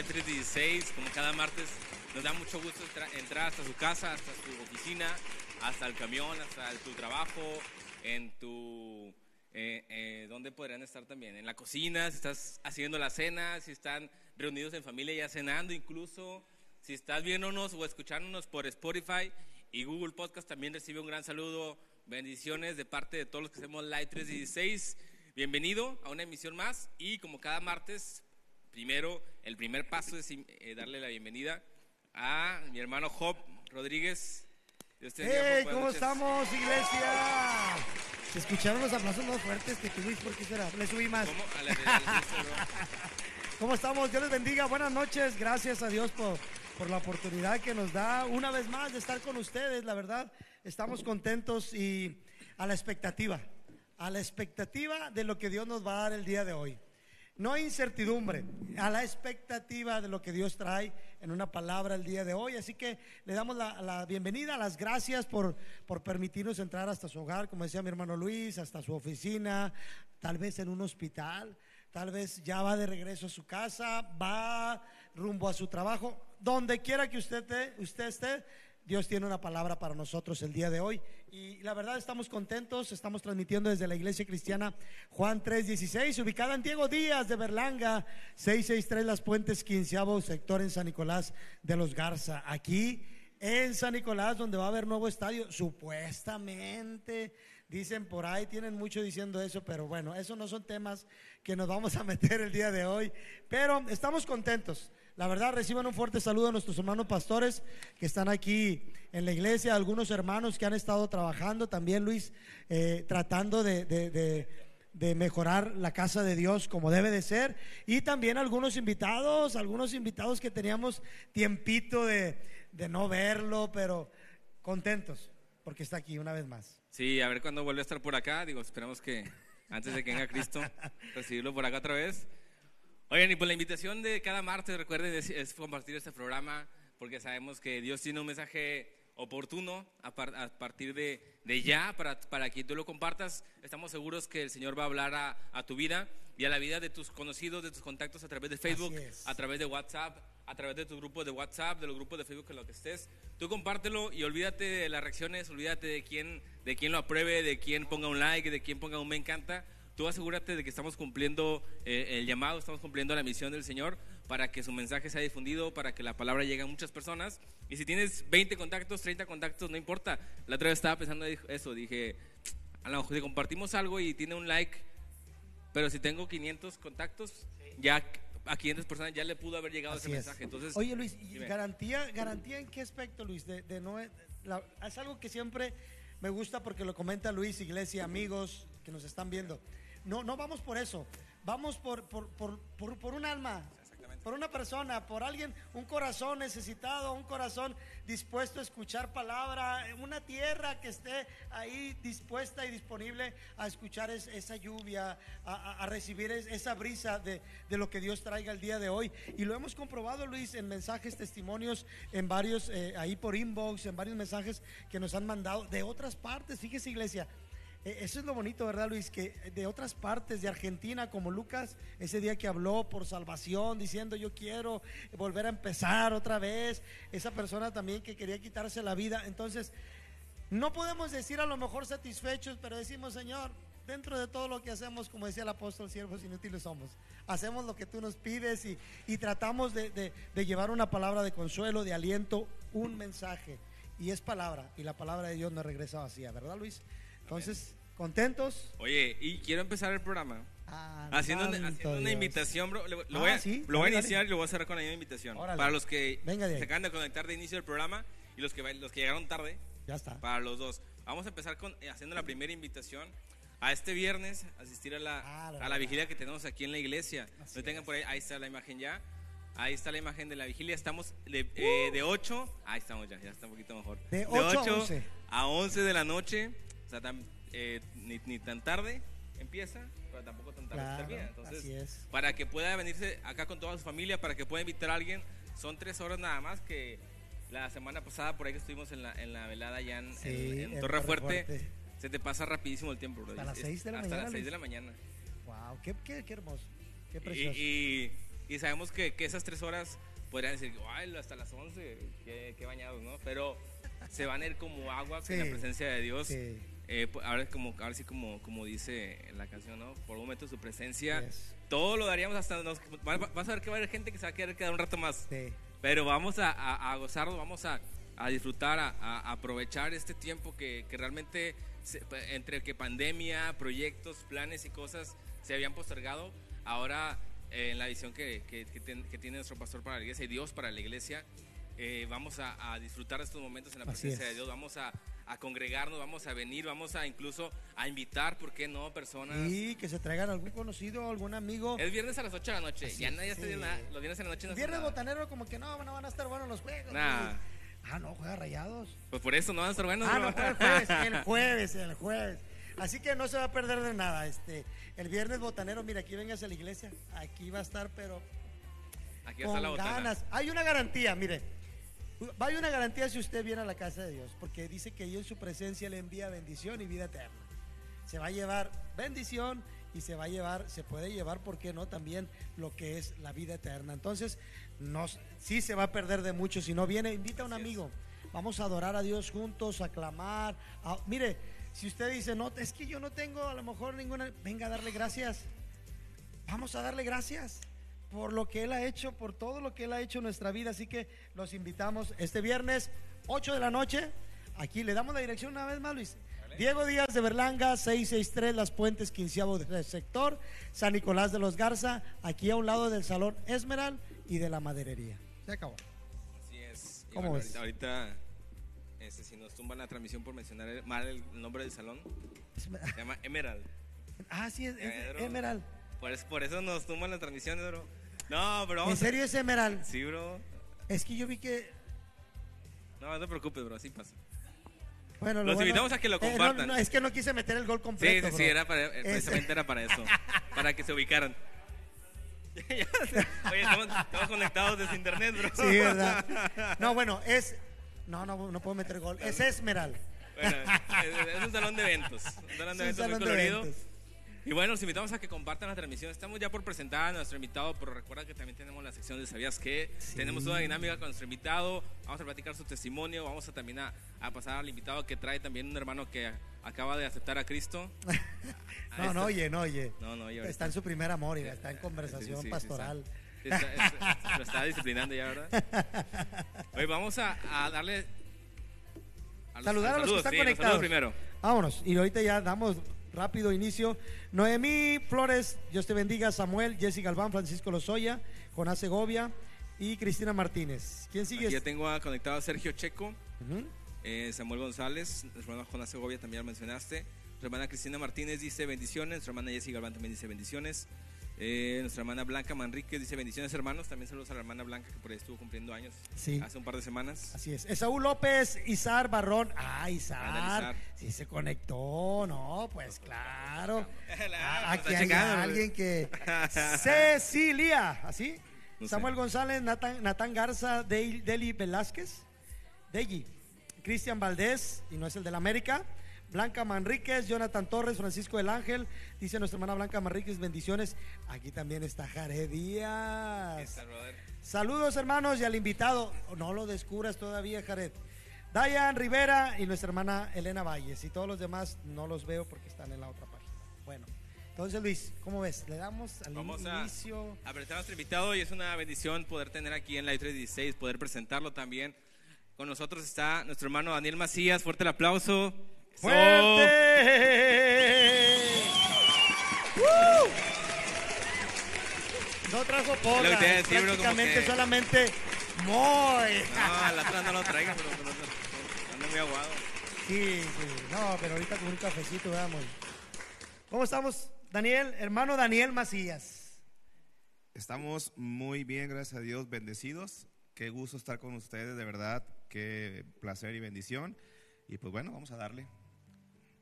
de la 316. Como cada martes, nos da mucho gusto entrar hasta su casa, hasta su oficina, hasta el camión, hasta tu trabajo, en tu... Eh, eh, ¿Dónde podrían estar también? En la cocina, si estás haciendo la cena, si están reunidos en familia ya cenando incluso, si estás viéndonos o escuchándonos por Spotify y Google Podcast, también recibe un gran saludo Bendiciones de parte de todos los que hacemos Live 316. Bienvenido a una emisión más y como cada martes, primero, el primer paso es eh, darle la bienvenida a mi hermano Job Rodríguez. Hey, ¿cómo estamos, iglesia? Se escucharon los aplausos más fuertes que tuviste, ¿por qué será? Le subí más. ¿Cómo? ¿Cómo estamos? Dios les bendiga. Buenas noches. Gracias a Dios por, por la oportunidad que nos da una vez más de estar con ustedes. La verdad, estamos contentos y a la expectativa, a la expectativa de lo que Dios nos va a dar el día de hoy. No hay incertidumbre, a la expectativa de lo que Dios trae en una palabra el día de hoy. Así que le damos la, bienvenida, las gracias por, por permitirnos entrar hasta su hogar, como decía mi hermano Luis, hasta su oficina, tal vez en un hospital, tal vez ya va de regreso a su casa, va rumbo a su trabajo, donde quiera que usted, usted esté Dios tiene una palabra para nosotros el día de hoy. Y la verdad estamos contentos, estamos transmitiendo desde la iglesia cristiana Juan 316, ubicada en Diego Díaz de Berlanga, 663 Las Puentes, quinceavo sector en San Nicolás de los Garza. Aquí en San Nicolás, donde va a haber nuevo estadio, supuestamente. Dicen por ahí, tienen mucho diciendo eso, pero bueno, esos no son temas que nos vamos a meter el día de hoy. Pero estamos contentos. La verdad, reciban un fuerte saludo a nuestros hermanos pastores que están aquí en la iglesia, algunos hermanos que han estado trabajando también, Luis, eh, tratando de, mejorar la casa de Dios como debe de ser. Y también algunos invitados, algunos invitados que teníamos tiempito de, no verlo, pero contentos porque está aquí una vez más. Sí, a ver cuándo vuelve a estar por acá. Digo, esperamos que antes de que venga Cristo, recibirlo por acá otra vez. Oigan, y por la invitación de cada martes, recuerden, es, compartir este programa, porque sabemos que Dios tiene un mensaje oportuno a, partir de, ya para, para, que tú lo compartas. Estamos seguros que el Señor va a hablar a, tu vida y a la vida de tus conocidos, de tus contactos a través de Facebook, a través de WhatsApp, a través de tu grupo de WhatsApp, de los grupos de Facebook en lo que estés. Tú compártelo y olvídate de las reacciones, olvídate de quién, de quién lo apruebe, de quién ponga un like, de quién ponga un me encanta tú asegúrate de que estamos cumpliendo eh, el llamado, estamos cumpliendo la misión del Señor para que su mensaje sea difundido, para que la palabra llegue a muchas personas. Y si tienes 20 contactos, 30 contactos, no importa. La otra vez estaba pensando eso, dije, a lo mejor si compartimos algo y tiene un like, pero si tengo 500 contactos, ya a 500 personas ya le pudo haber llegado ese mensaje. Entonces, Oye Luis, garantía, garantía en qué aspecto Luis? De, no, es algo que siempre me gusta porque lo comenta Luis, iglesia, amigos que nos están viendo. No, no vamos por eso. Vamos por, por, por, por, un alma, por una persona, por alguien, un corazón necesitado, un corazón dispuesto a escuchar palabra, una tierra que esté ahí dispuesta y disponible a escuchar esa lluvia, a, recibir esa brisa de, lo que Dios traiga el día de hoy. Y lo hemos comprobado, Luis, en mensajes, testimonios, en varios, eh, ahí por inbox, en varios mensajes que nos han mandado de otras partes. Fíjese, iglesia eso es lo bonito, ¿verdad, Luis? Que de otras partes de Argentina, como Lucas, ese día que habló por salvación, diciendo yo quiero volver a empezar otra vez, esa persona también que quería quitarse la vida. Entonces, no podemos decir a lo mejor satisfechos, pero decimos, Señor, dentro de todo lo que hacemos, como decía el apóstol, siervos inútiles somos. Hacemos lo que tú nos pides y, tratamos de, llevar una palabra de consuelo, de aliento, un mensaje. Y es palabra, y la palabra de Dios no regresa vacía, ¿verdad, Luis? Entonces, ¿contentos? Oye, y quiero empezar el programa. Ah, haciendo, una, invitación, bro. Lo, voy, a, ah, lo voy a iniciar y lo voy a cerrar con la misma invitación. Para los que se acaban de conectar de inicio del programa y los que, los que llegaron tarde. Ya está. Para los dos. Vamos a empezar con, eh, haciendo la primera invitación a este viernes, asistir a la, ah, a la vigilia que tenemos aquí en la iglesia. No tengan por ahí, ahí está la imagen ya. Ahí está la imagen de la vigilia. Estamos de, eh, de 8, ahí estamos ya, ya está un poquito mejor. De 8, a 11. A 11 de la noche. O sea, eh, ni, tan tarde empieza, pero tampoco tan tarde termina. Entonces, para que pueda venirse acá con toda su familia, para que pueda invitar a alguien, son tres horas nada más que la semana pasada por ahí que estuvimos en la, en la velada allá en, Torre Fuerte, se te pasa rapidísimo el tiempo, bro. Hasta las Es- seis de la hasta mañana, las 6 de la mañana. Wow, qué, qué, qué hermoso. Qué Y, precioso. y- y sabemos que, que esas tres horas podrían decir, ay, hasta las 11, qué, qué bañados, ¿no? Pero se van a ir como agua Sí. en la presencia de Dios. Sí. Eh, pues, ahora, como, ahora sí, como, como dice la canción, ¿no? Por un momento su presencia. Yes. Todo lo daríamos hasta... Nos, vas a ver que va a haber gente que se va a querer quedar un rato más. Sí. Pero vamos a, a, a gozarlo, vamos a, a disfrutar, a, aprovechar este tiempo que, que realmente, se- entre que pandemia, proyectos, planes y cosas se habían postergado, ahora eh, en la visión que, que, que ten- que tiene nuestro pastor para la iglesia y Dios para la iglesia, eh, vamos a, disfrutar estos momentos en la presencia es. de Dios, vamos a, a congregarnos, vamos a venir, vamos a incluso a invitar, ¿por qué no? Personas. Y que se traigan algún conocido, algún amigo. Es viernes a las 8 de la noche, Así ya nadie está sí. nada, los viernes en la noche no viernes botanero como que no, no van a estar buenos los juegos. Nah. Ah, no, juega rayados. Pues por eso no van a estar buenos. Ah, bro. no, el jueves, el jueves, el jueves. Así que no se va a perder de nada. Este, el viernes botanero, mira, aquí vengas a la iglesia. Aquí va a estar, pero Aquí está la con botana. ganas. Hay una garantía, mire. Hay una garantía si usted viene a la casa de Dios, porque dice que Dios en su presencia le envía bendición y vida eterna. Se va a llevar bendición y se va a llevar, se puede llevar, ¿por qué no? También lo que es la vida eterna. Entonces, no, sí se va a perder de mucho. Si no viene, invita a un amigo. Vamos a adorar a Dios juntos, a clamar. a- mire, si usted dice, no, es que yo no tengo a lo mejor ninguna, venga a darle gracias. Vamos a darle gracias por lo que Él ha hecho, por todo lo que Él ha hecho en nuestra vida. Así que los invitamos este viernes, 8 de la noche. Aquí le damos la dirección una vez más, Luis. Diego Díaz de Berlanga, 663 Las Puentes, quinceavo del sector, San Nicolás de los Garza, aquí a un lado del Salón Esmeral y de la Maderería. Se acabó. Así es. ¿Cómo bueno, ves? ahorita, ahorita, este, si nos tumban la transmisión por mencionar el- mal el nombre del salón, se llama Emerald. Ah, sí, es, es. Emerald. Por, por eso nos tumban la transmisión, bro. No, pero ¿En serio es Emerald? Sí, bro. Es que yo vi que... No, no te preocupes, bro, así pasa. Bueno, lo Los bueno- invitamos a que lo Eh, no, compartan. no, es que no quise meter el gol Sí, completo. sí, sí, bro. era para, eh, precisamente era para eso. Para que se ubicaran. Oye, estamos, estamos conectados desde internet, bro. Sí, ¿verdad? No, bueno, es. No, no, no puedo meter gol. Es Esmeral. Bueno, es, es un salón de eventos. Un salón de un eventos muy salón de colorido. eventos. Y bueno, los invitamos a que compartan la transmisión. Estamos ya por presentar a nuestro invitado, pero recuerda que también tenemos la sección de ¿Sabías qué? Sí. Tenemos una dinámica con nuestro invitado. Vamos a platicar su testimonio. Vamos a también a, a pasar al invitado que trae también un hermano que acaba de aceptar a Cristo. No, este- no, oye, no, oye. No, no, oye, Está en su primer amor y está en conversación sí, sí, pastoral. sí, está- está- lo está disciplinando ya, ¿verdad? Hoy vamos a, a darle. a Saludar a los que saludos, están sí, los conectados. saludos primero. Vámonos. Y ahorita ya damos rápido inicio. Noemí Flores, Dios te bendiga. Samuel, Jessy Galván, Francisco Lozoya, Jonás Segovia y Cristina Martínez. ¿Quién sigue? Aquí ya tengo a- conectado a Sergio Checo, eh, Samuel González, hermana Jonás Segovia también lo mencionaste. Nuestra hermana Cristina Martínez dice bendiciones. Nuestra hermana Jessy Galván también dice bendiciones. Eh, nuestra hermana Blanca Manríquez dice bendiciones, hermanos. También saludos a la hermana Blanca que por ahí estuvo cumpliendo años Sí. hace un par de semanas. Así es. Esaú López, Izar Barrón. Ah, Izar. Sí se conectó, ¿no? Pues claro. Ah, Aquí hay alguien que... Cecilia, ¿así? No sé. Samuel González, Natán, Natán Garza, Del- Deli Velázquez, Deli, Cristian Valdés, y no es el del América. Blanca Manríquez, Jonathan Torres, Francisco del Ángel, dice nuestra hermana Blanca Manríquez, bendiciones. Aquí también está Jared Díaz. Está. Saludos hermanos y al invitado. No lo descubras todavía, Jared. Dayan Rivera y nuestra hermana Elena Valles. Y todos los demás no los veo porque están en la otra página. Bueno, entonces Luis, ¿cómo ves? Le damos al Vamos a, inicio. a presentar a nuestro invitado y es una bendición poder tener aquí en la I316, poder presentarlo también. Con nosotros está nuestro hermano Daniel Macías. Fuerte el aplauso. ¡Fuerte! ¡Uh! No trajo Es lo que te iba a porras, decir, bro, como prácticamente que- solamente muy. No, la otra no lo traigo, pero pero ando muy aguado. Sí, sí, no, pero ahorita con un cafecito, veamos. ¿Cómo estamos, Daniel? Hermano Daniel Macías. Estamos muy bien, gracias a Dios, bendecidos. Qué gusto estar con ustedes, de verdad, qué placer y bendición. Y pues bueno, vamos a darle.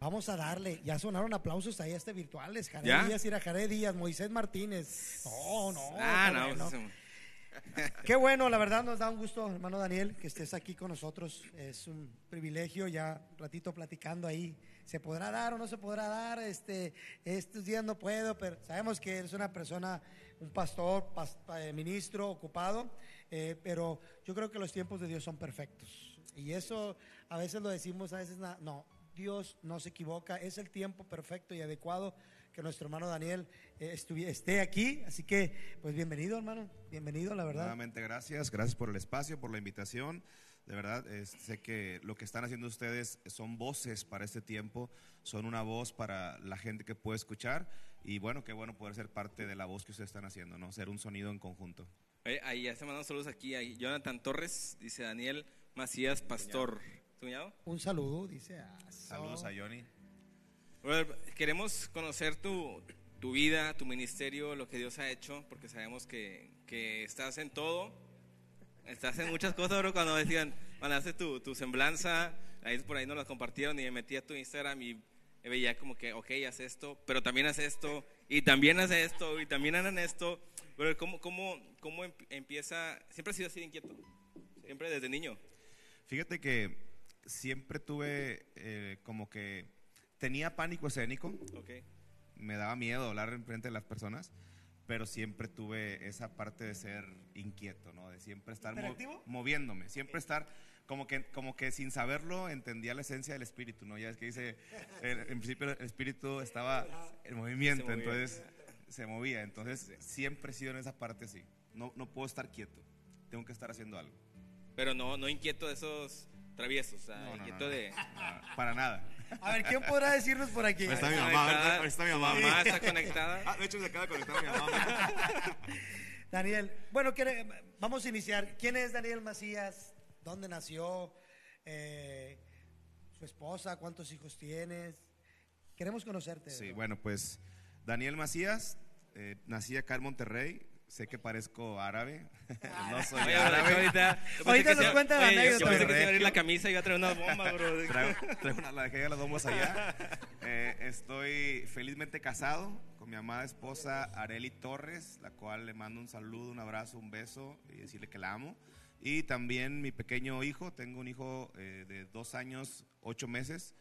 Vamos a darle, ya sonaron aplausos ahí este virtuales, Jared ¿Ya? Díaz, ir a Jared Díaz, Moisés Martínez. No, no, Ah, no, bueno. pues, Qué bueno, la verdad nos da un gusto, hermano Daniel, que estés aquí con nosotros. Es un privilegio, ya un ratito platicando ahí. ¿Se podrá dar o no se podrá dar? Este, estos días no puedo, pero sabemos que eres una persona, un pastor, pas- pa- eh, ministro, ocupado, eh, pero yo creo que los tiempos de Dios son perfectos. Y eso a veces lo decimos, a veces no. Dios no se equivoca, es el tiempo perfecto y adecuado que nuestro hermano Daniel eh, esté aquí. Así que, pues bienvenido, hermano, bienvenido, la verdad. Nuevamente gracias, gracias por el espacio, por la invitación. De verdad, eh, sé que lo que están haciendo ustedes son voces para este tiempo, son una voz para la gente que puede escuchar y bueno, qué bueno poder ser parte de la voz que ustedes están haciendo, ¿no? Ser un sonido en conjunto. Oye, ahí ya se mandan saludos aquí. Ahí Jonathan Torres, dice Daniel Macías Pastor. ¿Tu cuñado? Un saludo, dice. ah, Saludos a Johnny. Brother, queremos conocer tu, tu vida, tu ministerio, lo que Dios ha hecho, porque sabemos que, que estás en todo. Estás en muchas cosas, bro. Cuando decían, mandaste tu, tu semblanza, ahí por ahí nos la compartieron y me metí a tu Instagram y veía como que, ok, haz esto, pero también haz esto, y también haz esto, y también hagan esto. Pero ¿cómo, cómo, cómo em- empieza? Siempre has sido así de inquieto, siempre desde niño. Fíjate que siempre tuve eh, como que tenía pánico escénico, Ok. me daba miedo hablar en frente de las personas, pero siempre tuve esa parte de ser inquieto, ¿no? De siempre estar moviéndome, siempre estar como que, como que sin saberlo entendía la esencia del espíritu, ¿no? Ya es que dice, el- en principio el espíritu estaba en movimiento, Se entonces se movía, entonces siempre he sido en esa parte así, no, no puedo estar quieto, tengo que estar haciendo algo. Pero no, no inquieto de esos traviesos, o sea, No, no, inquieto no, no. de... No, para nada. A ver, ¿quién podrá decirnos por aquí? Ahí está mi mamá, está mi mamá. Mamá está conectada. Ah, de hecho se acaba de conectar mi mamá. Daniel, bueno, quiere- vamos a iniciar. ¿Quién es Daniel Macías? ¿Dónde nació? Eh, ¿Su esposa? ¿Cuántos hijos tienes? Queremos conocerte. Sí, bueno, pues Daniel Macías, eh, nací acá en Monterrey. Sé que parezco árabe. no soy Oye, árabe. ahorita, Ahorita que nos se- cuenta la anécdota, Yo pensé que se iba a abrir la camisa y iba a traer unas bombas, bro. Traigo, traigo una, la dejé a las bombas allá. Eh, estoy felizmente casado con mi amada esposa Areli Torres, la cual le mando un saludo, un abrazo, un beso y decirle que la amo. Y también mi pequeño hijo, tengo un hijo eh, de dos años, ocho meses,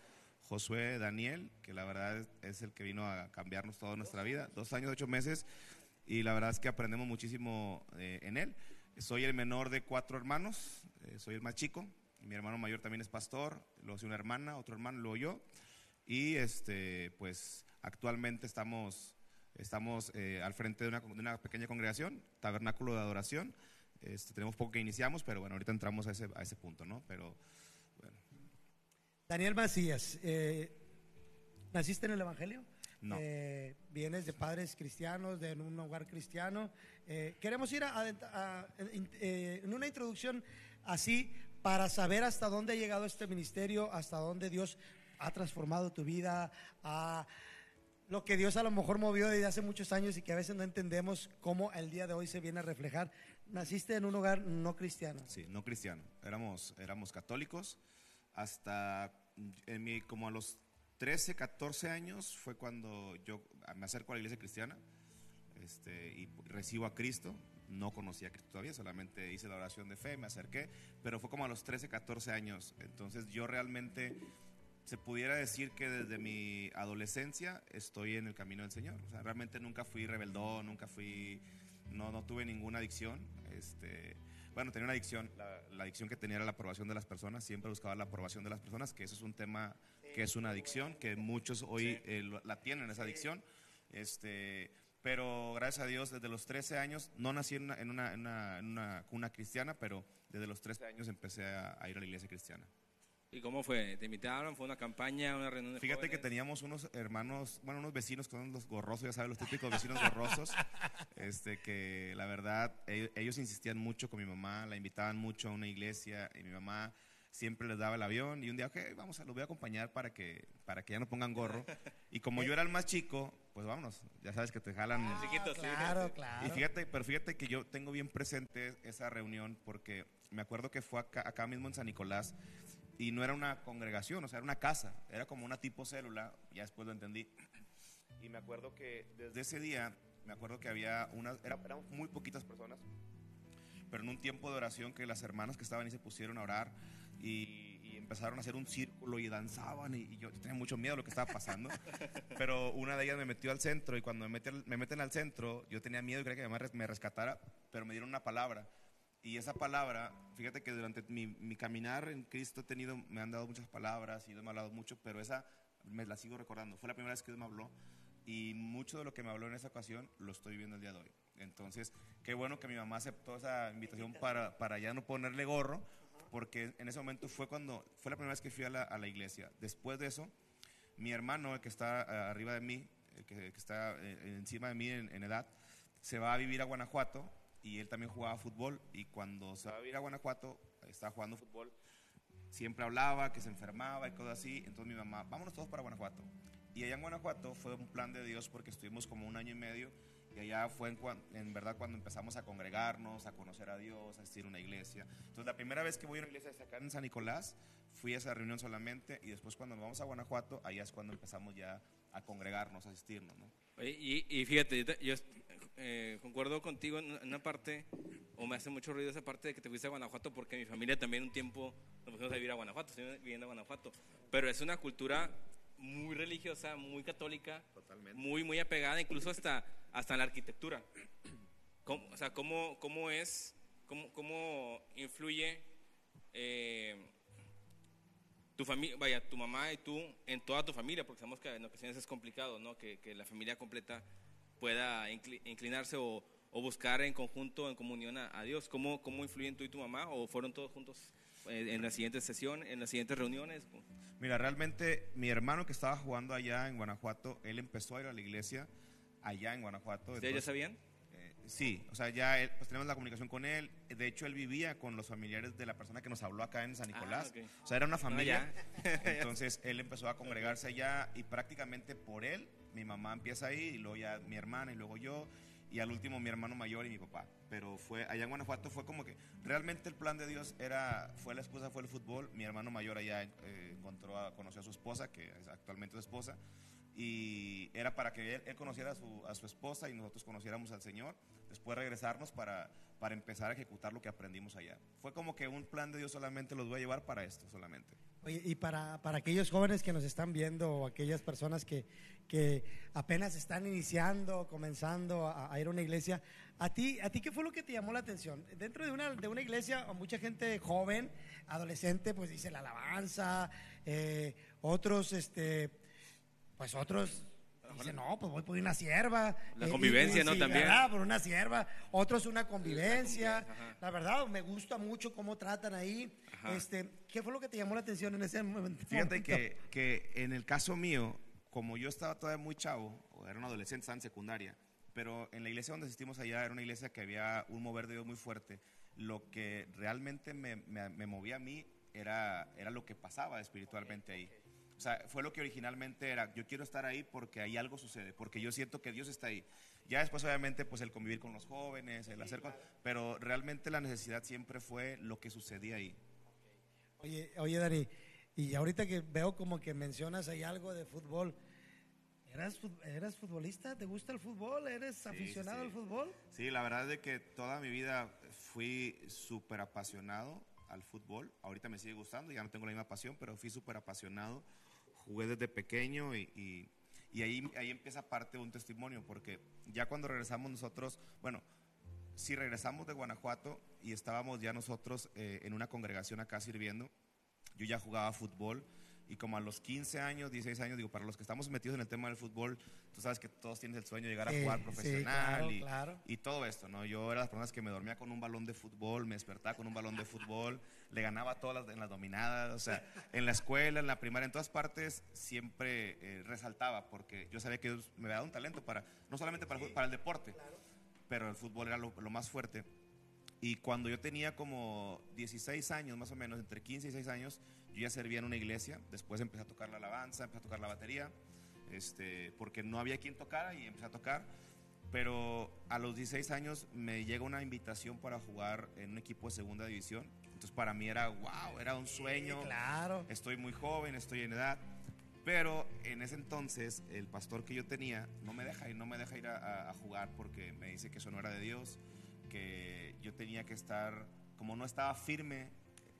Josué Daniel, que la verdad es, es el que vino a cambiarnos toda nuestra vida. Dos años, ocho meses, y la verdad es que aprendemos muchísimo eh, en él. Soy el menor de cuatro hermanos, eh, soy el más chico. Mi hermano mayor también es pastor, luego una hermana, otro hermano, luego yo. Y este, pues actualmente estamos, estamos eh, al frente de una, de una pequeña congregación, tabernáculo de adoración. Este, tenemos poco que iniciamos, pero bueno, ahorita entramos a ese, a ese punto, ¿no? Pero bueno, Daniel Macías, eh, ¿naciste en el Evangelio? No. Eh, vienes de padres cristianos, de un hogar cristiano. Eh, queremos ir a, a- a- en- eh, en una introducción así para saber hasta dónde ha llegado este ministerio, hasta dónde Dios ha transformado tu vida, a lo que Dios a lo mejor movió desde hace muchos años y que a veces no entendemos cómo el día de hoy se viene a reflejar. Naciste en un hogar no cristiano. Sí, no cristiano. Éramos, éramos católicos. Hasta en mi, como a los 13, 14 años fue cuando yo me acerco a la iglesia cristiana este, y recibo a Cristo. No conocía a Cristo todavía, solamente hice la oración de fe, me acerqué, pero fue como a los 13, 14 años. Entonces yo realmente se pudiera decir que desde mi adolescencia estoy en el camino del Señor. O sea, realmente nunca fui rebeldón, nunca fui, no, no tuve ninguna adicción. Este, bueno, tenía una adicción, la, la adicción que tenía era la aprobación de las personas, siempre buscaba la aprobación de las personas, que eso es un tema que es una adicción, que muchos hoy eh, lo- la tienen esa adicción. Este, pero gracias a Dios, desde los 13 años, no nací en una, en una, en una- en una cuna cristiana, pero desde los 13 años empecé a- a ir a la iglesia cristiana. ¿Y cómo fue? ¿Te invitaron? ¿Fue una campaña, una reunión de Fíjate que teníamos unos hermanos, bueno, unos vecinos con los gorrosos, ya sabes, los típicos vecinos gorrosos, este, que la verdad, e- ellos insistían mucho con mi mamá, la invitaban mucho a una iglesia y mi mamá siempre les daba el avión y un día, ok, vamos, a, los voy a acompañar para que, para que ya no pongan gorro. Y como yo era el más chico, pues vámonos, ya sabes que te jalan. Chiquitos, sí. Claro, claro. Y fíjate, pero fíjate que yo tengo bien presente esa reunión porque me acuerdo que fue acá, acá mismo en San Nicolás y no era una congregación, o sea, era una casa, era como una tipo célula, ya después lo entendí. Y me acuerdo que desde ese día, me acuerdo que había unas, era- eran muy poquitas personas pero en un tiempo de oración que las hermanas que estaban ahí se pusieron a orar y, empezaron a hacer un círculo y danzaban y, yo tenía mucho miedo de lo que estaba pasando, pero una de ellas me metió al centro y cuando me, meten, me meten al centro yo tenía miedo y creía que además me rescatara, pero me dieron una palabra y esa palabra, fíjate que durante mi, mi, caminar en Cristo he tenido, me han dado muchas palabras y Dios me ha hablado mucho, pero esa me la sigo recordando. Fue la primera vez que Dios me habló y mucho de lo que me habló en esa ocasión lo estoy viviendo el día de hoy. Entonces, qué bueno que mi mamá aceptó esa invitación para, para ya no ponerle gorro, porque en ese momento fue cuando, fue la primera vez que fui a la, a la iglesia. Después de eso, mi hermano, el que está eh, arriba de mí, el que, está eh, encima de mí en, en edad, se va a vivir a Guanajuato y él también jugaba fútbol y cuando se va a ir a Guanajuato, estaba jugando fútbol, siempre hablaba que se enfermaba y cosas así, entonces mi mamá, vámonos todos para Guanajuato. Y allá en Guanajuato fue un plan de Dios porque estuvimos como un año y medio y allá fue en, en, verdad cuando empezamos a congregarnos, a conocer a Dios, a asistir a una iglesia. Entonces la primera vez que voy a una iglesia acá en San Nicolás, fui a esa reunión solamente y después cuando nos vamos a Guanajuato, allá es cuando empezamos ya a congregarnos, a asistirnos. ¿no? Y, y, fíjate, yo eh, concuerdo contigo en una parte, o me hace mucho ruido esa parte de que te fuiste a Guanajuato, porque mi familia también un tiempo nos fuimos a vivir a Guanajuato, estoy viviendo a Guanajuato. Pero es una cultura muy religiosa, muy católica, muy muy apegada, incluso hasta, hasta la arquitectura. ¿Cómo, o sea, ¿cómo, cómo es, cómo, cómo influye eh, tu familia, vaya, tu mamá y tú en toda tu familia? Porque sabemos que en ocasiones es complicado, ¿no? Que, que la familia completa pueda inclinarse o, buscar en conjunto, en comunión a, Dios. ¿Cómo, ¿Cómo influyen tú y tu mamá? ¿O fueron todos juntos eh, en la siguiente sesión, en las siguientes reuniones? Mira, realmente mi hermano que estaba jugando allá en Guanajuato, él empezó a ir a la iglesia allá en Guanajuato. ¿Ustedes ya sabían? Sí, o sea, ya pues tenemos la comunicación con él. De hecho, él vivía con los familiares de la persona que nos habló acá en San Nicolás. Ah, o sea, era una familia. Entonces, él empezó a congregarse allá y prácticamente por él mi mamá empieza ahí, y luego ya mi hermana, y luego yo, y al último mi hermano mayor y mi papá. Pero fue, allá en Guanajuato fue como que realmente el plan de Dios era, fue la esposa, fue el fútbol. Mi hermano mayor allá eh, encontró, a, conoció a su esposa, que es actualmente su esposa, y era para que él, conociera a su, a su, esposa y nosotros conociéramos al Señor, después regresarnos para, para empezar a ejecutar lo que aprendimos allá. Fue como que un plan de Dios solamente los voy a llevar para esto solamente. Oye, y para, para aquellos jóvenes que nos están viendo o aquellas personas que, que apenas están iniciando, comenzando a, ir a una iglesia, ¿a ti, ¿a ti qué fue lo que te llamó la atención? Dentro de una, de una iglesia, mucha gente joven, adolescente, pues dice la alabanza, eh, otros, este pues otros dicen, no, pues voy por una sierva. La eh, convivencia, ¿no? También. Por una sierva. Otros una convivencia. La, verdad, me gusta mucho cómo tratan ahí. Este, ¿Qué fue lo que te llamó la atención en ese momento? Fíjate que, que en el caso mío, como yo estaba todavía muy chavo, o era un adolescente, estaba en secundaria, pero en la iglesia donde asistimos allá era una iglesia que había un mover de Dios muy fuerte. Lo que realmente me, me, me movía a mí era, era lo que pasaba espiritualmente ahí. O sea, fue lo que originalmente era, yo quiero estar ahí porque ahí algo sucede, porque yo siento que Dios está ahí. Ya después, obviamente, pues el convivir con los jóvenes, el hacer cosas, pero realmente la necesidad siempre fue lo que sucedía ahí. Oye, oye, Dani, y ahorita que veo como que mencionas ahí algo de fútbol, ¿eras, eras futbolista? ¿Te gusta el fútbol? ¿Eres aficionado al fútbol? Sí, la verdad es que toda mi vida fui súper apasionado al fútbol. Ahorita me sigue gustando, ya no tengo la misma pasión, pero fui súper apasionado jugué desde pequeño y, y, ahí, ahí empieza parte de un testimonio, porque ya cuando regresamos nosotros, bueno, si regresamos de Guanajuato y estábamos ya nosotros eh, en una congregación acá sirviendo, yo ya jugaba fútbol y como a los 15 años, 16 años, digo, para los que estamos metidos en el tema del fútbol, tú sabes que todos tienen el sueño de llegar a jugar profesional y, y, todo esto, ¿no? Yo era las personas que me dormía con un balón de fútbol, me despertaba con un balón de fútbol, le ganaba todas las, en las dominadas, o sea, en la escuela, en la primaria, en todas partes, siempre eh, resaltaba, porque yo sabía que Dios me había dado un talento para, no solamente para, para el deporte, pero el fútbol era lo, lo más fuerte. Y cuando yo tenía como 16 años, más o menos, entre 15 y 16 años, yo ya servía en una iglesia. Después empecé a tocar la alabanza, empecé a tocar la batería, este, porque no había quien tocara y empecé a tocar. Pero a los 16 años me llega una invitación para jugar en un equipo de segunda división. Entonces para mí era wow, era un sueño. claro. Estoy muy joven, estoy en edad. Pero en ese entonces el pastor que yo tenía no me deja ir, no me deja ir a, a jugar porque me dice que eso no era de Dios que yo tenía que estar, como no estaba firme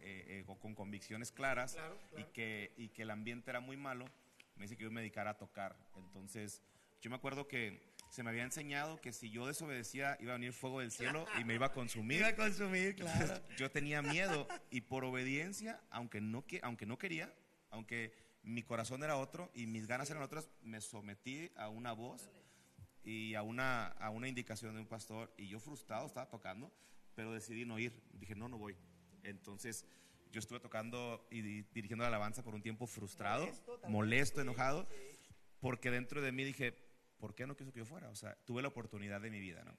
eh, eh, con convicciones claras Y, que, y que el ambiente era muy malo, me dice que yo me dedicara a tocar. Entonces, yo me acuerdo que se me había enseñado que si yo desobedecía iba a venir fuego del cielo y me iba a consumir. Iba a consumir, claro. yo tenía miedo y por obediencia, aunque no, aunque no quería, aunque mi corazón era otro y mis ganas eran otras, me sometí a una voz y a una, a una indicación de un pastor y yo frustrado estaba tocando, pero decidí no ir. Dije, no, no voy. Entonces yo estuve tocando y dirigiendo la alabanza por un tiempo frustrado, molesto, enojado, porque dentro de mí dije, ¿por qué no quiso que yo fuera? O sea, tuve la oportunidad de mi vida, ¿no?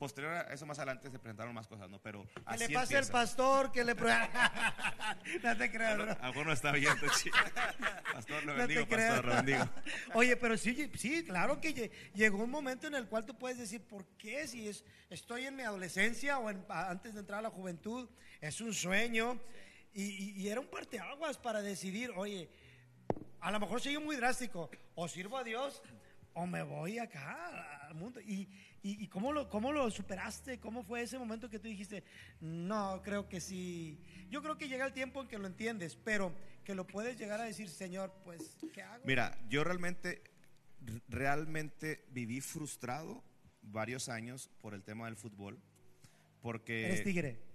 Posterior a eso, más adelante se presentaron más cosas, ¿no? Pero que le pase el pastor, que le no te creas, bro. A no está bien, Pastor, lo bendigo, pastor, lo bendigo. Oye, pero sí, sí, claro que llegó un momento en el cual tú puedes decir, ¿por qué? Si es, estoy en mi adolescencia o antes de entrar a la juventud, es un sueño. Y, y, era un parteaguas para decidir, oye, a lo mejor soy muy drástico, o sirvo a Dios o me voy acá al mundo. Y, y, cómo, lo, cómo lo superaste? ¿Cómo fue ese momento que tú dijiste, no, creo que sí? Yo creo que llega el tiempo en que lo entiendes, pero que lo puedes llegar a decir, Señor, pues, ¿qué hago? Mira, yo realmente, realmente viví frustrado varios años por el tema del fútbol. Porque... ¿Eres tigre?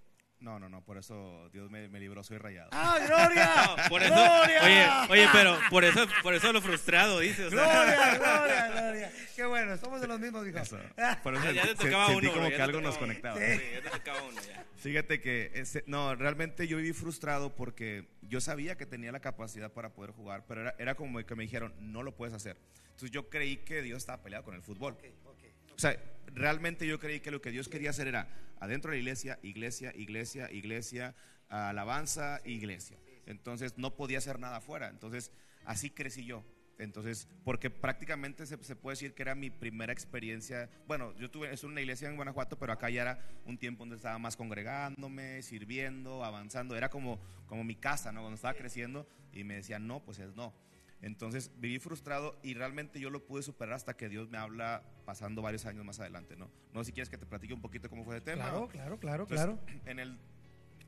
No, no, no, por eso Dios me, libró, soy rayado. ¡Ah, gloria! por eso, Oye, oye, pero por eso, por eso lo frustrado, dice. Gloria, gloria, gloria. Qué bueno, somos de los mismos, hijos. Por eso ya, te tocaba sentí como que algo nos conectaba. Sí. ya te tocaba uno ya. Fíjate que, no, realmente yo viví frustrado porque yo sabía que tenía la capacidad para poder jugar, pero era, era como que me dijeron, no lo puedes hacer. Entonces yo creí que Dios estaba peleado con el fútbol. Okay, okay. O sea, realmente yo creí que lo que Dios quería hacer era adentro de la iglesia, iglesia, iglesia, iglesia, alabanza, iglesia. Entonces no podía hacer nada afuera. Entonces así crecí yo. Entonces, porque prácticamente se, puede decir que era mi primera experiencia. Bueno, yo tuve, es una iglesia en Guanajuato, pero acá ya era un tiempo donde estaba más congregándome, sirviendo, avanzando. Era como, como mi casa, ¿no? Cuando estaba creciendo y me decían, no, pues es no. Entonces viví frustrado y realmente yo lo pude superar hasta que Dios me habla pasando varios años más adelante, ¿no? No sé si quieres que te platique un poquito cómo fue el tema. Claro, claro, claro, claro. En el,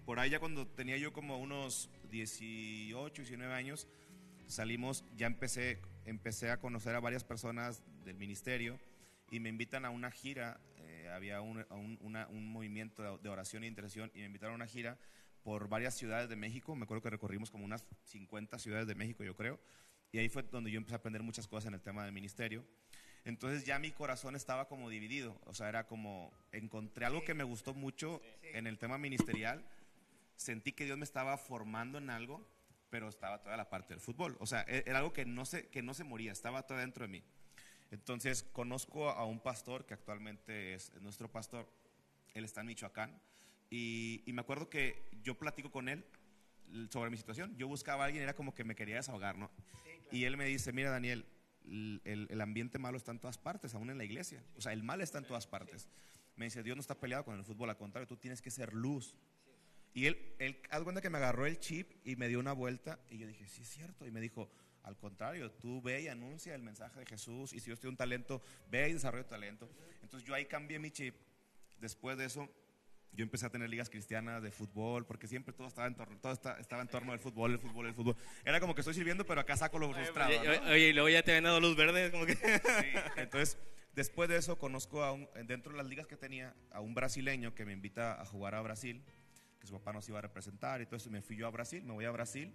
por ahí ya cuando tenía yo como unos 18, 19 años, salimos, ya empecé, empecé a conocer a varias personas del ministerio y me invitan a una gira, eh, había un, un, movimiento de oración e intercesión y me invitaron a una gira por varias ciudades de México, me acuerdo que recorrimos como unas 50 ciudades de México, yo creo, y ahí fue donde yo empecé a aprender muchas cosas en el tema del ministerio. Entonces ya mi corazón estaba como dividido, o sea, era como, encontré algo que me gustó mucho en el tema ministerial, sentí que Dios me estaba formando en algo, pero estaba toda la parte del fútbol, o sea, e-, era algo que no se, que no se moría, estaba todo dentro de mí. Entonces conozco a un pastor que actualmente es nuestro pastor, él está en Michoacán, y, y me acuerdo que yo platico con él sobre mi situación. Yo buscaba a alguien, era como que me quería desahogar, ¿no? Y él me dice, mira Daniel, el, ambiente malo está en todas partes, aún en la iglesia. O sea, el mal está en todas partes. Me dice, Dios no está peleado con el fútbol, al contrario, tú tienes que ser luz. Y él, él, haz cuenta que me agarró el chip y me dio una vuelta y yo dije, sí es cierto. Y me dijo, al contrario, tú ve y anuncia el mensaje de Jesús y si yo estoy un talento, ve y desarrolla tu talento. Entonces yo ahí cambié mi chip. Después de eso yo empecé a tener ligas cristianas de fútbol, porque siempre todo estaba en torno, todo estaba en torno del fútbol, el fútbol, el fútbol. Era como que estoy sirviendo, pero acá saco lo frustrado. Oye, y luego ya te habían dado luz verde, como que... Sí, entonces, después de eso, conozco a un, dentro de las ligas que tenía, a un brasileño que me invita a jugar a Brasil, que su papá nos iba a representar, y todo eso, me fui yo a Brasil, me voy a Brasil,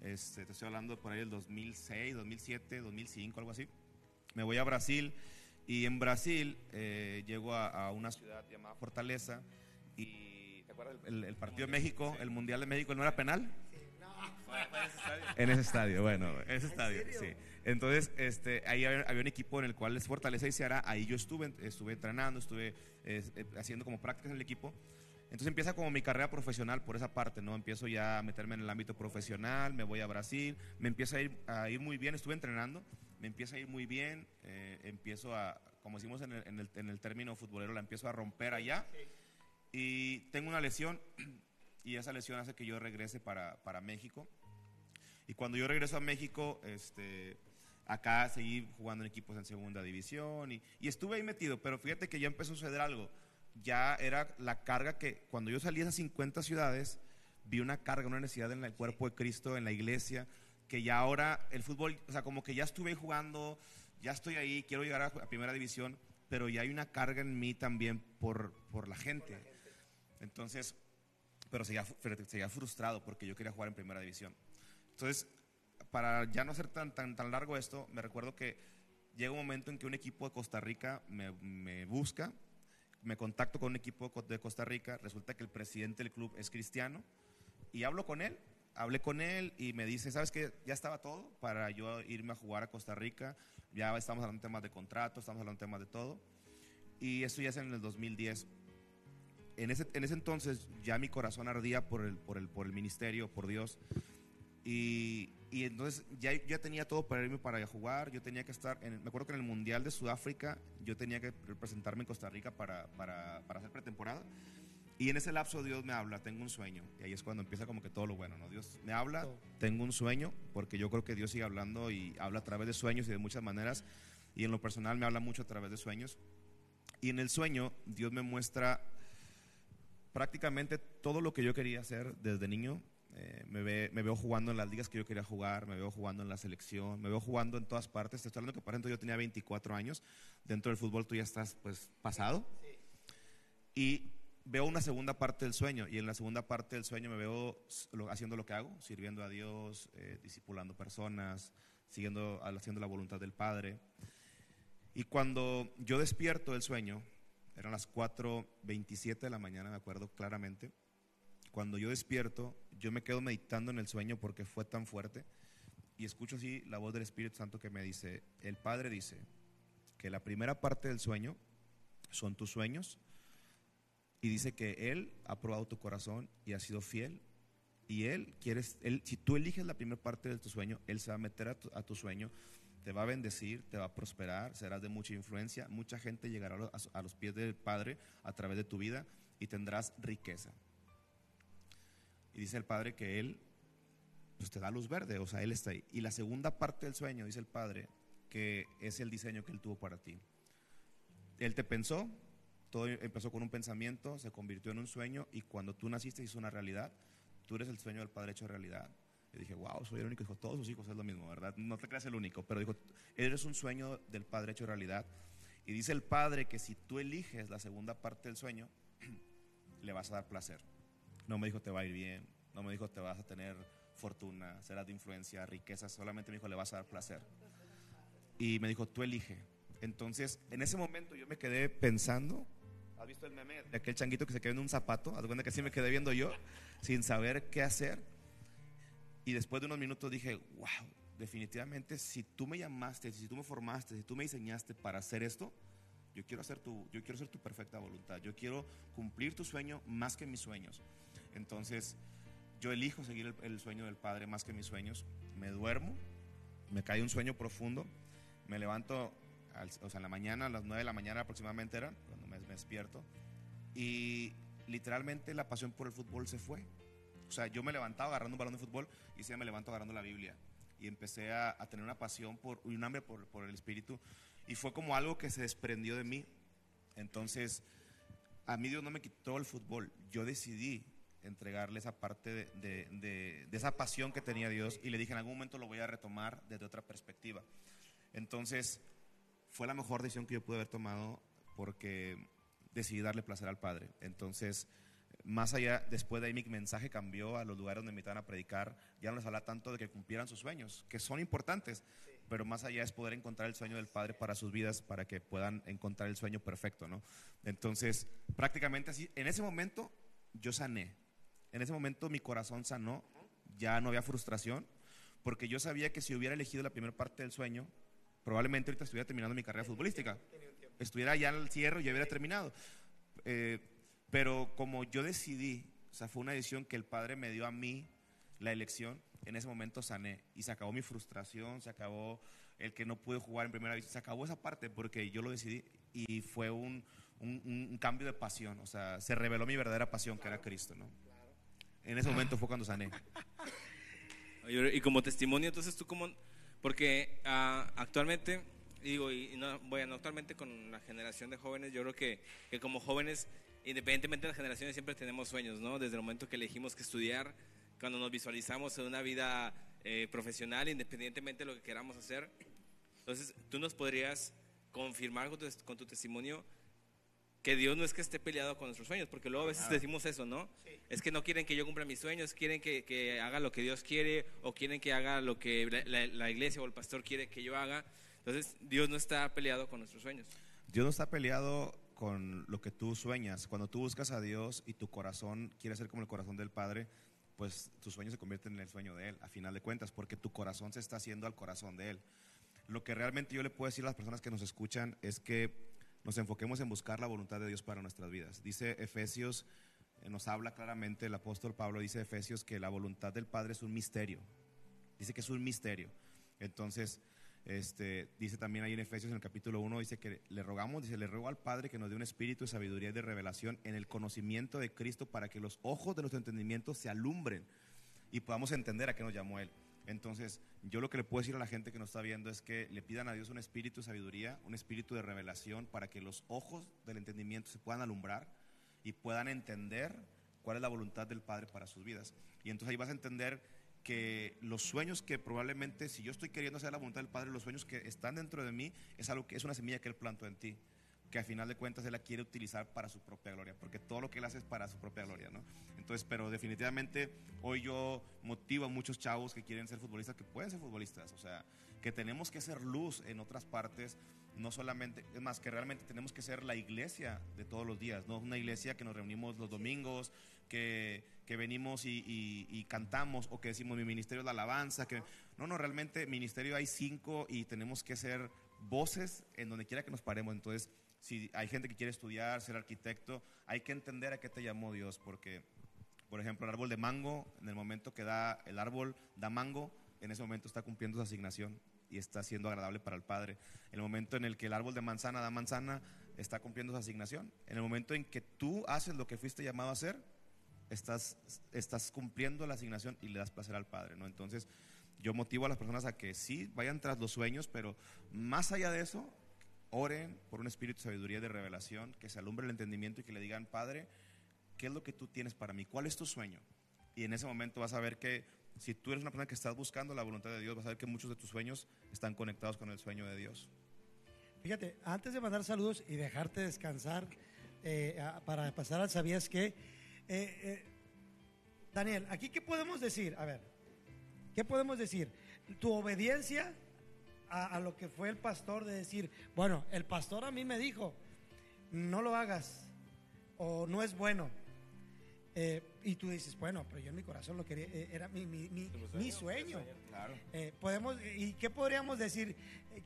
este, te estoy hablando por ahí del 2006, 2007, 2005, algo así. Me voy a Brasil, y en Brasil eh, llego a, a una ciudad llamada Fortaleza, y ¿te acuerdas el, partido de México, el Mundial de México, no era penal? En ese estadio, bueno, en ese estadio, sí. Entonces, este, ahí había, un equipo en el cual les Fortaleza y Seara, ahí yo estuve, estuve entrenando, estuve eh, haciendo como prácticas en el equipo. Entonces empieza como mi carrera profesional por esa parte, ¿no? Empiezo ya a meterme en el ámbito profesional, me voy a Brasil, me empieza a ir, a ir muy bien, estuve entrenando, me empieza a ir muy bien, eh, empiezo a, como decimos en el, en, el, en el, término futbolero, la empiezo a romper allá y tengo una lesión y esa lesión hace que yo regrese para, para México. Y cuando yo regreso a México, este, acá seguí jugando en equipos en segunda división y, y, estuve ahí metido, pero fíjate que ya empezó a suceder algo. ya era la carga que cuando yo salí a esas 50 ciudades, vi una carga, una necesidad en el cuerpo de Cristo, en la iglesia, que ya ahora el fútbol, o sea, como que ya estuve jugando, ya estoy ahí, quiero llegar a, primera división, pero ya hay una carga en mí también por, por la gente. Entonces, pero seguía, seguía frustrado porque yo quería jugar en primera división. Entonces, para ya no ser tan, tan, tan largo esto, me recuerdo que llega un momento en que un equipo de Costa Rica me, me busca, me contacto con un equipo de Costa Rica, resulta que el presidente del club es cristiano y hablo con él, hablé con él y me dice, ¿sabes qué? Ya estaba todo para yo irme a jugar a Costa Rica, ya estamos hablando de temas de contrato, estamos hablando de temas de todo y eso ya es en el 2010. En ese, en ese entonces ya mi corazón ardía por el, por el, por el ministerio, por Dios. Y, y entonces ya, ya tenía todo para irme para jugar. Yo tenía que estar, en, me acuerdo que en el Mundial de Sudáfrica yo tenía que representarme en Costa Rica para, para, para hacer pretemporada. Y en ese lapso Dios me habla, tengo un sueño. Y ahí es cuando empieza como que todo lo bueno, ¿no? Dios me habla, tengo un sueño, porque yo creo que Dios sigue hablando y habla a través de sueños y de muchas maneras. Y en lo personal me habla mucho a través de sueños. Y en el sueño Dios me muestra prácticamente todo lo que yo quería hacer desde niño. Eh, me, ve, me, veo jugando en las ligas que yo quería jugar, me veo jugando en la selección, me veo jugando en todas partes. Te estoy hablando que, por ejemplo, yo tenía 24 años. Dentro del fútbol tú ya estás, pues, pasado. Y veo una segunda parte del sueño. Y en la segunda parte del sueño me veo haciendo lo que hago, sirviendo a Dios, eh, discipulando personas, siguiendo, haciendo la voluntad del Padre. Y cuando yo despierto del sueño, eran las 4.27 de la mañana, me acuerdo claramente. Cuando yo despierto, yo me quedo meditando en el sueño porque fue tan fuerte y escucho así la voz del Espíritu Santo que me dice, el Padre dice que la primera parte del sueño son tus sueños y dice que Él ha probado tu corazón y ha sido fiel y Él quiere, él, si tú eliges la primera parte de tu sueño, Él se va a meter a tu, a tu sueño te va a bendecir, te va a prosperar, serás de mucha influencia, mucha gente llegará a los pies del Padre a través de tu vida y tendrás riqueza. Y dice el Padre que Él pues te da luz verde, o sea, Él está ahí. Y la segunda parte del sueño, dice el Padre, que es el diseño que Él tuvo para ti. Él te pensó, todo empezó con un pensamiento, se convirtió en un sueño y cuando tú naciste hizo una realidad. Tú eres el sueño del Padre hecho realidad. Y dije, wow, soy el único. Dijo, todos sus hijos es lo mismo, ¿verdad? No te creas el único, pero dijo, eres un sueño del Padre hecho realidad. Y dice el Padre que si tú eliges la segunda parte del sueño, le vas a dar placer. No me dijo, te va a ir bien. No me dijo, te vas a tener fortuna, serás de influencia, riqueza. Solamente me dijo, le vas a dar placer. Y me dijo, tú elige. Entonces, en ese momento yo me quedé pensando. ¿Has visto el meme de aquel changuito que se quedó en un zapato? Haz cuenta que así me quedé viendo yo, sin saber qué hacer. Y después de unos minutos dije, wow, definitivamente si tú me llamaste, si tú me formaste, si tú me diseñaste para hacer esto, yo quiero hacer tu, yo quiero ser tu perfecta voluntad. Yo quiero cumplir tu sueño más que mis sueños. Entonces, yo elijo seguir el, sueño del Padre más que mis sueños. Me duermo, me cae un sueño profundo, me levanto, o sea, en la mañana, a las 9 de la mañana aproximadamente era, cuando me despierto, y literalmente la pasión por el fútbol se fue. O sea, yo me levantaba agarrando un balón de fútbol y sí me levanto agarrando la Biblia. Y empecé a, tener una pasión por, un hambre por, por, el Espíritu. Y fue como algo que se desprendió de mí. Entonces, a mí Dios no me quitó el fútbol. Yo decidí entregarle esa parte de, de, de, esa pasión que tenía Dios y le dije en algún momento lo voy a retomar desde otra perspectiva. Entonces, fue la mejor decisión que yo pude haber tomado porque decidí darle placer al Padre. Entonces, más allá, después de ahí mi mensaje cambió a los lugares donde me invitaban a predicar, ya no les habla tanto de que cumplieran sus sueños, que son importantes, pero más allá es poder encontrar el sueño del Padre para sus vidas, para que puedan encontrar el sueño perfecto, ¿no? Entonces, prácticamente así, en ese momento yo sané, en ese momento mi corazón sanó, ya no había frustración, porque yo sabía que si hubiera elegido la primera parte del sueño, probablemente ahorita estuviera terminando mi carrera futbolística, estuviera ya al cierre y ya hubiera terminado. Eh, pero como yo decidí, o sea, fue una decisión que el Padre me dio a mí, la elección, en ese momento sané y se acabó mi frustración, se acabó el que no pude jugar en primera vez, se acabó esa parte porque yo lo decidí y fue un, un, cambio de pasión, o sea, se reveló mi verdadera pasión que era Cristo, ¿no? En ese momento fue cuando sané. Y como testimonio, entonces tú como, porque uh, actualmente, digo, y no, bueno, actualmente con la generación de jóvenes, yo creo que, que como jóvenes independientemente de las generaciones, siempre tenemos sueños, ¿no? Desde el momento que elegimos que estudiar, cuando nos visualizamos en una vida eh, profesional, independientemente de lo que queramos hacer. Entonces, tú nos podrías confirmar con tu, con tu testimonio que Dios no es que esté peleado con nuestros sueños, porque luego a veces decimos eso, ¿no? Es que no quieren que yo cumpla mis sueños, quieren que, que, haga lo que Dios quiere o quieren que haga lo que la, la, iglesia o el pastor quiere que yo haga. Entonces, Dios no está peleado con nuestros sueños. Dios no está peleado con lo que tú sueñas. Cuando tú buscas a Dios y tu corazón quiere ser como el corazón del Padre, pues tus sueños se convierten en el sueño de Él, a final de cuentas, porque tu corazón se está haciendo al corazón de Él. Lo que realmente yo le puedo decir a las personas que nos escuchan es que nos enfoquemos en buscar la voluntad de Dios para nuestras vidas. Dice Efesios, eh, nos habla claramente el apóstol Pablo, dice Efesios que la voluntad del Padre es un misterio. Dice que es un misterio. Entonces, este, dice también ahí en Efesios en el capítulo 1, dice que le rogamos, dice, le ruego al Padre que nos dé un espíritu de sabiduría y de revelación en el conocimiento de Cristo para que los ojos de nuestro entendimiento se alumbren y podamos entender a qué nos llamó Él. Entonces, yo lo que le puedo decir a la gente que nos está viendo es que le pidan a Dios un espíritu de sabiduría, un espíritu de revelación para que los ojos del entendimiento se puedan alumbrar y puedan entender cuál es la voluntad del Padre para sus vidas. Y entonces ahí vas a entender que los sueños que probablemente, si yo estoy queriendo hacer la voluntad del Padre, los sueños que están dentro de mí, es algo que es una semilla que Él plantó en ti que al final de cuentas Él la quiere utilizar para su propia gloria, porque todo lo que Él hace es para su propia gloria, ¿no? Entonces, pero definitivamente hoy yo motivo a muchos chavos que quieren ser futbolistas, que pueden ser futbolistas, o sea, que tenemos que ser luz en otras partes, no solamente, es más, que realmente tenemos que ser la iglesia de todos los días, no una iglesia que nos reunimos los domingos, que, que venimos y, y, cantamos, o que decimos mi ministerio es la alabanza, que no, no, realmente ministerio hay cinco y tenemos que ser voces en donde quiera que nos paremos, entonces si hay gente que quiere estudiar, ser arquitecto, hay que entender a qué te llamó Dios, porque, por ejemplo, el árbol de mango, en el momento que da el árbol da mango, en ese momento está cumpliendo su asignación y está siendo agradable para el Padre. El momento en el que el árbol de manzana da manzana, está cumpliendo su asignación. En el momento en que tú haces lo que fuiste llamado a hacer, estás, estás cumpliendo la asignación y le das placer al Padre, ¿no? Entonces, yo motivo a las personas a que sí vayan tras los sueños, pero más allá de eso, oren por un espíritu de sabiduría de revelación, que se alumbre el entendimiento y que le digan, Padre, ¿qué es lo que tú tienes para mí? ¿Cuál es tu sueño? Y en ese momento vas a ver que si tú eres una persona que estás buscando la voluntad de Dios, vas a ver que muchos de tus sueños están conectados con el sueño de Dios. Fíjate, antes de mandar saludos y dejarte descansar, eh, para pasar al sabías que, eh, eh, Daniel, aquí qué podemos decir? A ver, ¿qué podemos decir? Tu obediencia a, lo que fue el pastor de decir, bueno, el pastor a mí me dijo, no lo hagas o no es bueno. Eh, y tú dices, bueno, pero yo en mi corazón lo quería, eh, era mi, mi, mi, sueño. Eh, podemos, ¿Y qué podríamos decir?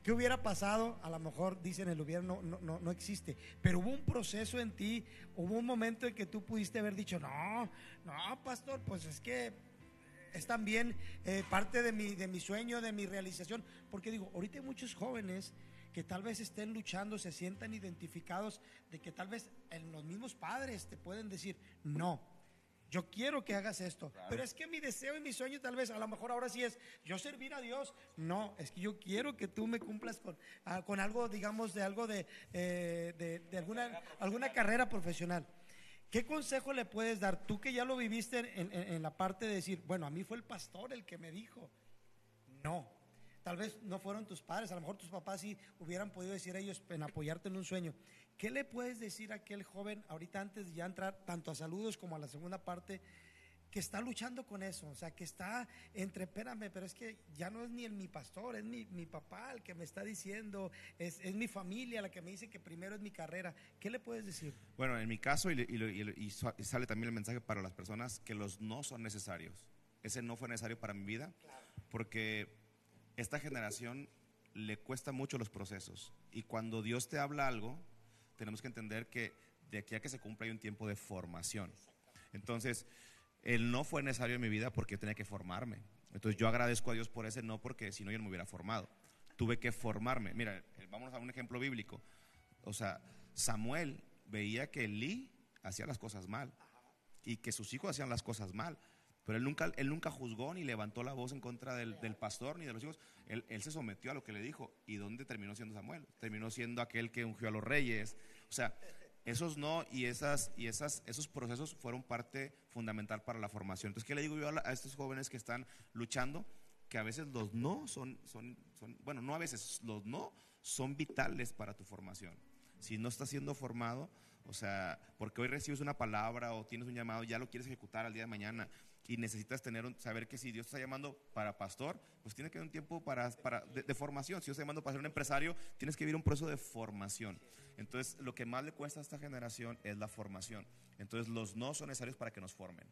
¿Qué hubiera pasado? A lo mejor dicen el hubiera no, no, no, no, existe, pero hubo un proceso en ti, hubo un momento en que tú pudiste haber dicho, no, no, pastor, pues es que es también eh, parte de mi, de mi sueño, de mi realización, porque digo, ahorita hay muchos jóvenes que tal vez estén luchando, se sientan identificados, de que tal vez en los mismos padres te pueden decir, no, yo quiero que hagas esto, pero es que mi deseo y mi sueño tal vez, a lo mejor ahora sí es, yo servir a Dios, no, es que yo quiero que tú me cumplas con, ah, con algo, digamos, de algo de, eh, de, de alguna, alguna carrera profesional. ¿Qué consejo le puedes dar tú que ya lo viviste en, la parte de decir, bueno, a mí fue el pastor el que me dijo? No, tal vez no fueron tus padres, a lo mejor tus papás sí hubieran podido decir ellos en apoyarte en un sueño. ¿Qué le puedes decir a aquel joven ahorita antes de ya entrar tanto a saludos como a la segunda parte? Que está luchando con eso, o sea, que está entre, espérame, pero es que ya no es ni el mi pastor, es mi, mi papá el que me está diciendo, es, es, mi familia la que me dice que primero es mi carrera. ¿Qué le puedes decir? Bueno, en mi caso, y, y, y, sale también el mensaje para las personas, que los no son necesarios. Ese no fue necesario para mi vida, porque esta generación le cuesta mucho los procesos. Y cuando Dios te habla algo, tenemos que entender que de aquí a que se cumpla hay un tiempo de formación. Entonces, el no fue necesario en mi vida porque tenía que formarme. Entonces yo agradezco a Dios por ese no porque si no yo no me hubiera formado. Tuve que formarme. Mira, eh, vamos a un ejemplo bíblico. O sea, Samuel veía que Elí hacía las cosas mal y que sus hijos hacían las cosas mal. Pero él nunca, él nunca juzgó ni levantó la voz en contra del, pastor ni de los hijos. Él, él, se sometió a lo que le dijo. ¿Y dónde terminó siendo Samuel? Terminó siendo aquel que ungió a los reyes. O sea, esos no y, esas, y esas, esos procesos fueron parte fundamental para la formación. Entonces, ¿qué le digo yo a, estos jóvenes que están luchando? Que a veces los no son, son, son, bueno, no a veces, los no son vitales para tu formación. Si no estás siendo formado, o sea, porque hoy recibes una palabra o tienes un llamado, ya lo quieres ejecutar al día de mañana y necesitas tener saber que si Dios está llamando para pastor, pues tiene que haber un tiempo para, para de, formación. Si Dios está llamando para ser un empresario, tienes que vivir un proceso de formación. Entonces, lo que más le cuesta a esta generación es la formación. Entonces, los no son necesarios para que nos formen.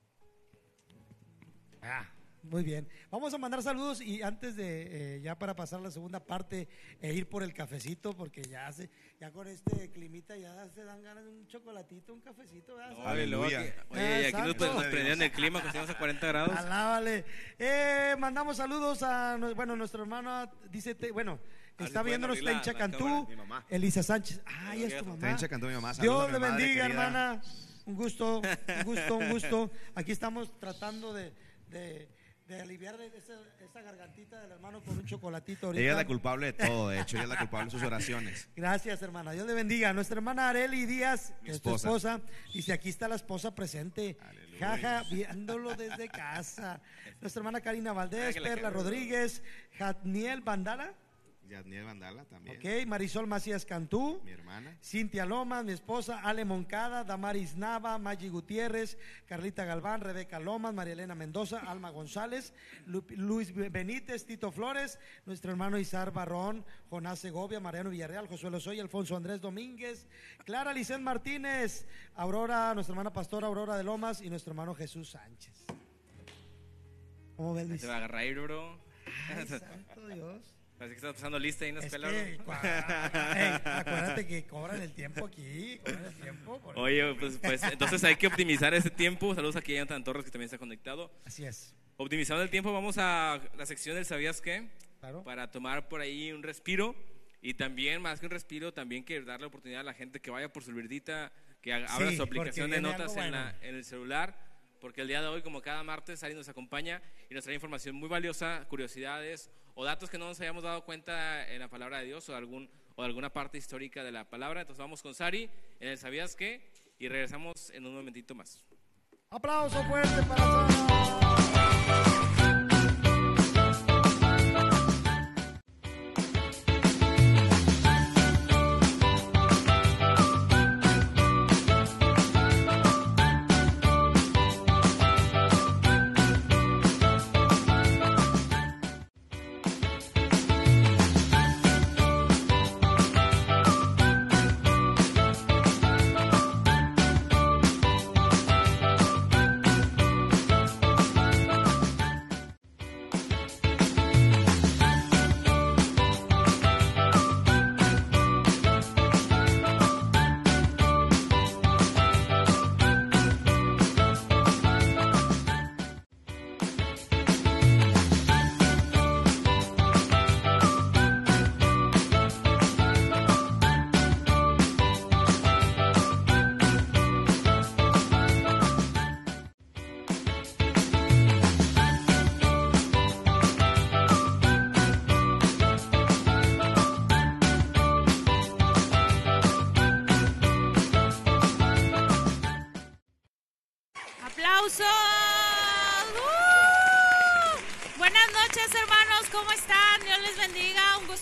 Ah, muy bien. Vamos a mandar saludos y antes de, eh, ya para pasar la segunda parte, e ir por el cafecito, porque ya se, ya con este climita ya se dan ganas de un chocolatito, un cafecito. Aleluya. oye, aquí nos, nos prendían el clima, que estamos a 40 grados. Alábale. Eh, mandamos saludos a, bueno, nuestro hermano dice, bueno, está viéndonos Tencha Cantú, Elisa Sánchez. Ay, es tu mamá. Tencha Cantú, mi mamá. Dios le bendiga, hermana. Un gusto, un gusto, un gusto. Aquí estamos tratando de de aliviar esa, esa, gargantita del hermano con un chocolatito. Ahorita. Ella es la culpable de todo, de hecho, ella es la culpable de sus oraciones. Gracias, hermana. Dios le bendiga. Nuestra hermana Areli Díaz, Mi esposa. esposa, dice, aquí está la esposa presente. Jaja, viéndolo desde casa. Nuestra hermana Karina Valdés, Perla Rodríguez, Jatniel Bandala. Yadniel Vandala también. Ok, Marisol Macías Cantú. Mi hermana. Cintia Lomas, mi esposa. Ale Moncada, Damaris Nava, Maggi Gutiérrez, Carlita Galván, Rebeca Lomas, María Elena Mendoza, Alma González, Luis Benítez, Tito Flores, nuestro hermano Isar Barrón, Jonás Segovia, Mariano Villarreal, Josué Lozoy, Alfonso Andrés Domínguez, Clara Licen Martínez, Aurora, nuestra hermana pastora Aurora de Lomas y nuestro hermano Jesús Sánchez. ¿Cómo ves, Luis? Te va a agarrar, bro. Ay, santo Dios. Así que estás pasando lista ahí en la escuela. acuérdate que cobran el tiempo aquí, cobran el tiempo. Oye, pues, pues, entonces hay que optimizar ese tiempo. Saludos aquí a Jonathan Torres que también está conectado. Así es. Optimizando el tiempo, vamos a la sección del ¿Sabías qué? Claro. Para tomar por ahí un respiro. Y también, más que un respiro, también que darle oportunidad a la gente que vaya por su verdita, que abra su aplicación de notas en, en el celular porque el día de hoy, como cada martes, Ari nos acompaña y nos trae información muy valiosa, curiosidades o datos que no nos hayamos dado cuenta en la palabra de Dios o, algún, o alguna parte histórica de la palabra. Entonces vamos con Sari en el ¿Sabías qué? Y regresamos en un momentito más. Aplauso fuerte para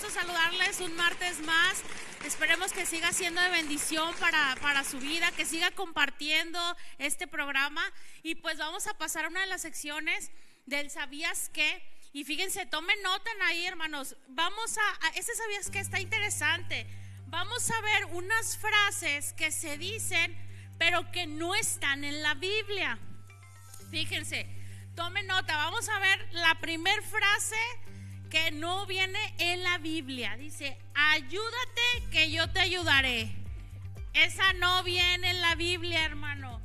Sari. siga siendo de bendición para, para su vida, que siga compartiendo este programa. Y pues vamos a pasar a una de las secciones del ¿Sabías qué? Y fíjense, tomen nota ahí, hermanos. Vamos a, a ese ¿Sabías qué? Está interesante. Vamos a ver unas frases que se dicen, pero que no están en la Biblia. Fíjense, tomen nota. Vamos a ver la primera frase que no viene en la Biblia. Dice, ayúdate que yo te ayudaré. Esa no viene en la Biblia, hermano.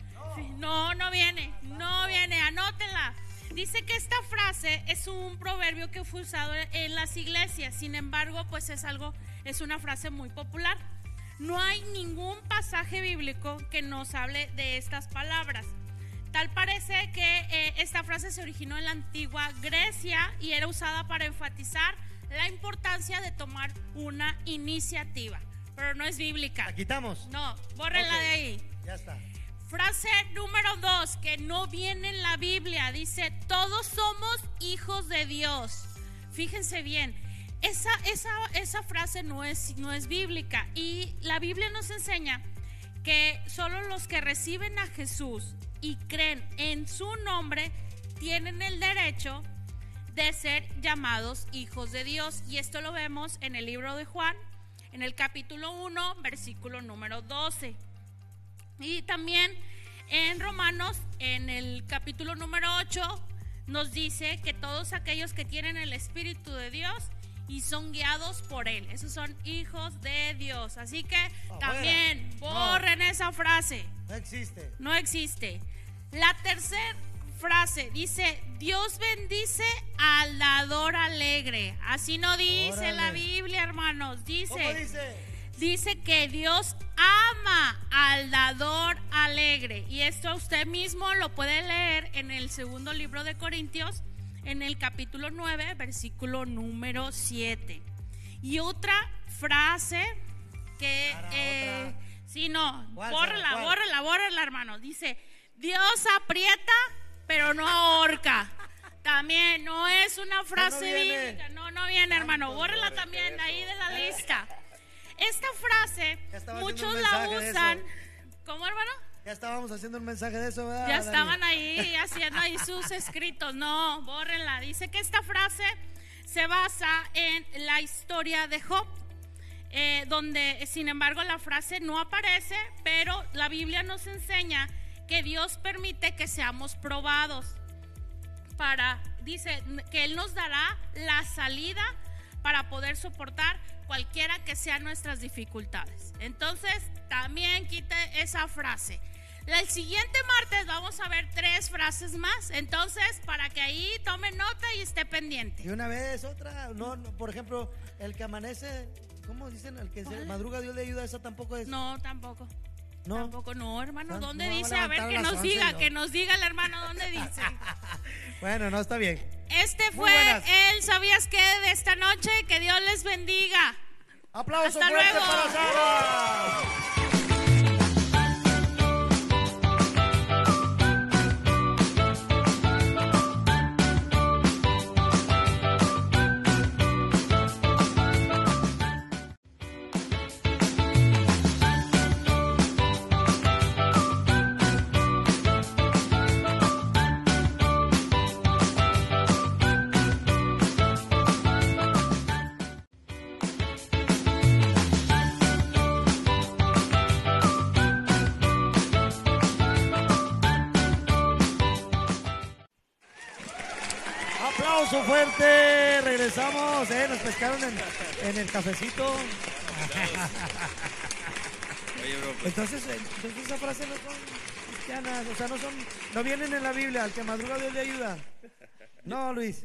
No, no viene, no viene, anótela. Dice que esta frase es un proverbio que fue usado en las iglesias, sin embargo, pues es algo, es una frase muy popular. No hay ningún pasaje bíblico que nos hable de estas palabras. Tal parece que eh, esta frase se originó en la antigua Grecia y era usada para enfatizar la importancia de tomar una iniciativa. pero no es bíblica. ¿La quitamos? No, bórrenla Ok. de ahí. Ya está. Frase número dos, que no viene en la Biblia, dice, todos somos hijos de Dios. Fíjense bien, esa, esa, esa frase no es, no es bíblica y la Biblia nos enseña que solo los que reciben a Jesús y creen en su nombre tienen el derecho de ser llamados hijos de Dios. Y esto lo vemos en el libro de Juan, en el capítulo 1, versículo número 12. Y también en Romanos, en el capítulo número 8, nos dice que todos aquellos que tienen el Espíritu de Dios y son guiados por Él, esos son hijos de Dios. Así que Afuera. también No. borren esa frase, No existe. no existe. La tercera frase dice, Dios bendice al dador alegre. Así no dice la. Biblia, hermanos, dice... ¿Cómo dice? Dice que Dios ama al dador alegre. Y esto usted mismo lo puede leer en el segundo libro de Corintios, en el capítulo 9, versículo número 7. Y otra frase que... Eh, otra. sí, no, ¿Cuál, bórrala, bórrala, bórrala, hermano. Dice, Dios aprieta, pero no ahorca. También no es una frase viene. bíblica. No, no viene, hermano. Bórrala también de ahí de la lista. Esta frase, muchos la usan. ¿Cómo, hermano? Ya estábamos haciendo un mensaje de eso, ¿verdad? Ya estaban ahí haciendo ahí sus escritos. No, bórrenla. Dice que esta frase se basa en la historia de Job. eh, donde sin embargo la frase no aparece, pero la Biblia nos enseña que Dios permite que seamos probados para, dice, que Él nos dará la salida para poder soportar cualquiera que sean nuestras dificultades. Entonces, también quite esa frase. El siguiente martes vamos a ver tres frases más. Entonces, para que ahí tome nota y esté pendiente. Y una vez, otra. No, no, por ejemplo, el que amanece, ¿cómo dicen? El que se madruga, Dios le ayuda, esa tampoco es. No, tampoco. No. Tampoco, no, hermano. No, ¿Dónde no dice? a A ver, que nos 11 diga, no. que nos diga el hermano dónde dice. Bueno, no, está bien. Este fue el ¿Sabías qué? de esta noche. Que Dios les bendiga. Aplauso Hasta luego. para Sara. Fuerte. Regresamos. Eh, nos pescaron en, en el cafecito. Oye, bro, pues, Entonces, eh, entonces esa frase no son cristianas, o sea, no son, no vienen en la Biblia. Al que madruga Dios le ayuda. No, Luis.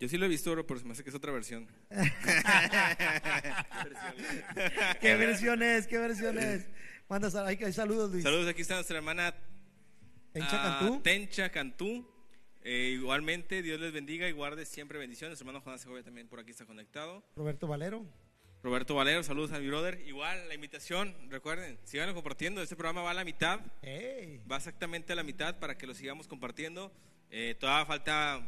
yo sí lo he visto, bro, pero se me hace que es otra versión. ¿Qué versión es? ¿Qué versión es? Manda saludos, Luis. Saludos, aquí está nuestra hermana En ah, Chacantú. Tencha Cantú. Eh, igualmente, Dios les bendiga y guarde siempre bendiciones. Hermano Jonás Segovia también por aquí está conectado. Roberto Valero. Roberto Valero, saludos a mi brother. Igual, la invitación, recuerden, sigan compartiendo. Este programa va a la mitad, Ey. va exactamente a la mitad para que lo sigamos compartiendo. Eh, todavía falta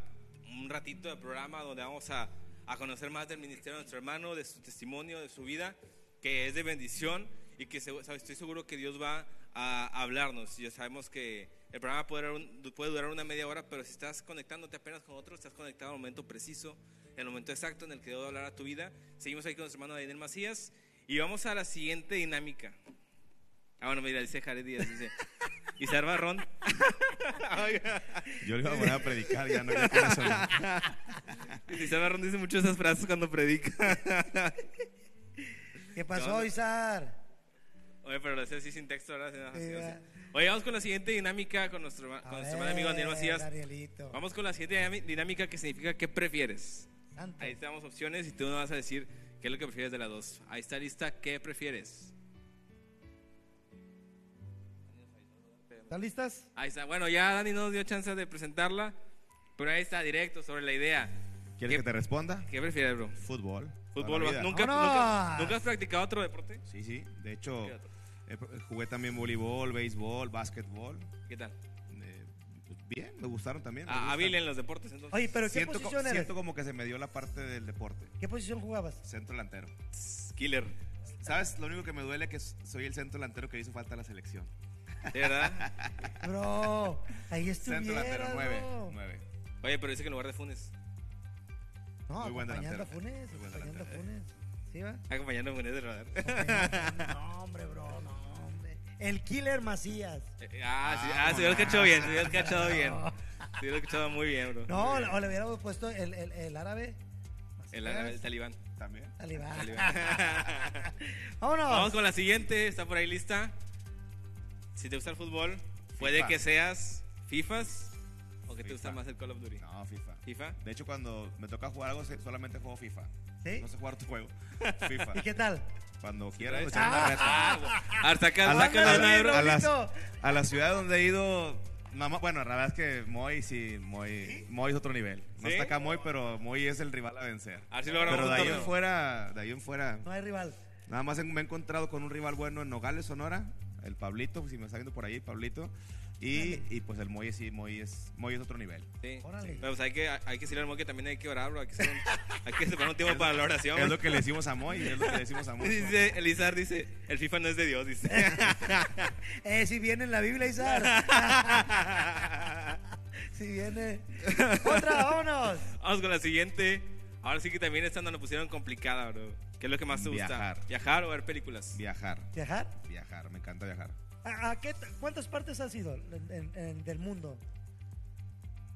un ratito de programa donde vamos a, a conocer más del ministerio de nuestro hermano, de su testimonio, de su vida, que es de bendición y que estoy seguro que Dios va a hablarnos. Ya sabemos que el programa puede durar, un- puede durar una media hora, pero si estás conectándote apenas con otros, estás conectado al momento preciso, en el momento exacto en el que a hablar a tu vida. Seguimos ahí con nuestro hermano Daniel Macías y vamos a la siguiente dinámica. Ah, bueno, mira, dice Jared Díaz, dice. ¿Y? Oiga. Yo le iba a poner a predicar, ya no, no. Y Sar Barrón dice mucho esas frases cuando predica. ¿Qué pasó, No, no. Isar? Oye, pero lo hace así sin texto, ¿verdad? Sí, Así, así. va. Oye, vamos con la siguiente dinámica con nuestro, con nuestro hermano amigo Daniel Macías. Vamos con la siguiente dinámica que significa ¿qué prefieres? Santo. Ahí te damos opciones y tú nos vas a decir qué es lo que prefieres de las dos. Ahí está lista, ¿qué prefieres? ¿Están listas? Ahí está. Bueno, ya Dani no nos dio chance de presentarla, pero ahí está directo sobre la idea. ¿Quieres ¿Qué- que te responda? ¿Qué prefieres, bro? Fútbol. Fútbol. ¿nunca, nunca, ¿nunca has practicado otro deporte? Sí, sí. De hecho, ¿Qué otro? Jugué también voleibol, béisbol, básquetbol. ¿Qué tal? Eh, pues, bien, me gustaron también. me Ah, hábil en los deportes, entonces. Oye, pero ¿qué siento, co- posición eres? siento como que se me dio la parte del deporte. ¿Qué posición jugabas? Centro delantero. Killer. ¿Sabes? Lo único que me duele es que soy el centro delantero que le hizo falta a la selección. ¿De verdad? Bro, ahí Centro delantero, nueve. nueve. Oye, pero dice que en lugar de Funes. No, Muy buen acompañando a. Funes, Muy acompañando a delantero. Funes. ¿Sí va? Acompañando a Funes de radar. No, hombre, bro, no. El Killer Macías. Eh, ah, sí, Ah, ah, se lo escuchado bien, se lo escuchado bien. Se lo escuchado muy bien, bro. No, o le hubiéramos puesto el, el, el árabe. El, Macías. el talibán. También. Talibán. Talibán. Vámonos. Vamos con la siguiente, está por ahí lista. Si te gusta el fútbol, puede FIFA. que seas FIFAs o que te gusta FIFA. más el Call of Duty. No, FIFA. FIFA. De hecho, cuando me toca jugar algo, solamente juego FIFA. ¿Sí? No sé jugar tu juego. FIFA. ¿Y qué tal? Cuando una reta. Ah, a ver, saca, A la- a a las- Raulito. A la ciudad donde he ido, más- bueno, la verdad es que Moy sí, Moy, Moy es otro nivel. No ¿Sí? está acá Moy, pero Moy es el rival a vencer. A ver si logramos Pero de ahí en fuera, de ahí en fuera, No hay rival. nada más me he encontrado con un rival bueno en Nogales, Sonora, el Pablito, si me está viendo por ahí, Pablito. Y, y pues el Moy sí, Moy es, Moy es otro nivel. Sí. Órale. Pero, pues hay que, hay que decirle al Moy que también hay que orar, bro. Hay que, un- hay que separar un tiempo para la oración. Es lo que le decimos a Moy, es lo que le decimos a Moy. Dice, Elizar dice, el FIFA no es de Dios, dice. Eh, si viene en la Biblia, Isar. si viene. Otra, vámonos. Vamos con la siguiente. Ahora sí que también esta nos la pusieron complicada, bro. ¿Qué es lo que más te gusta? Viajar. ¿Viajar o ver películas? Viajar, ¿Viajar? viajar, me encanta viajar. ¿A, a qué, ¿Cuántas partes has ido en- del mundo?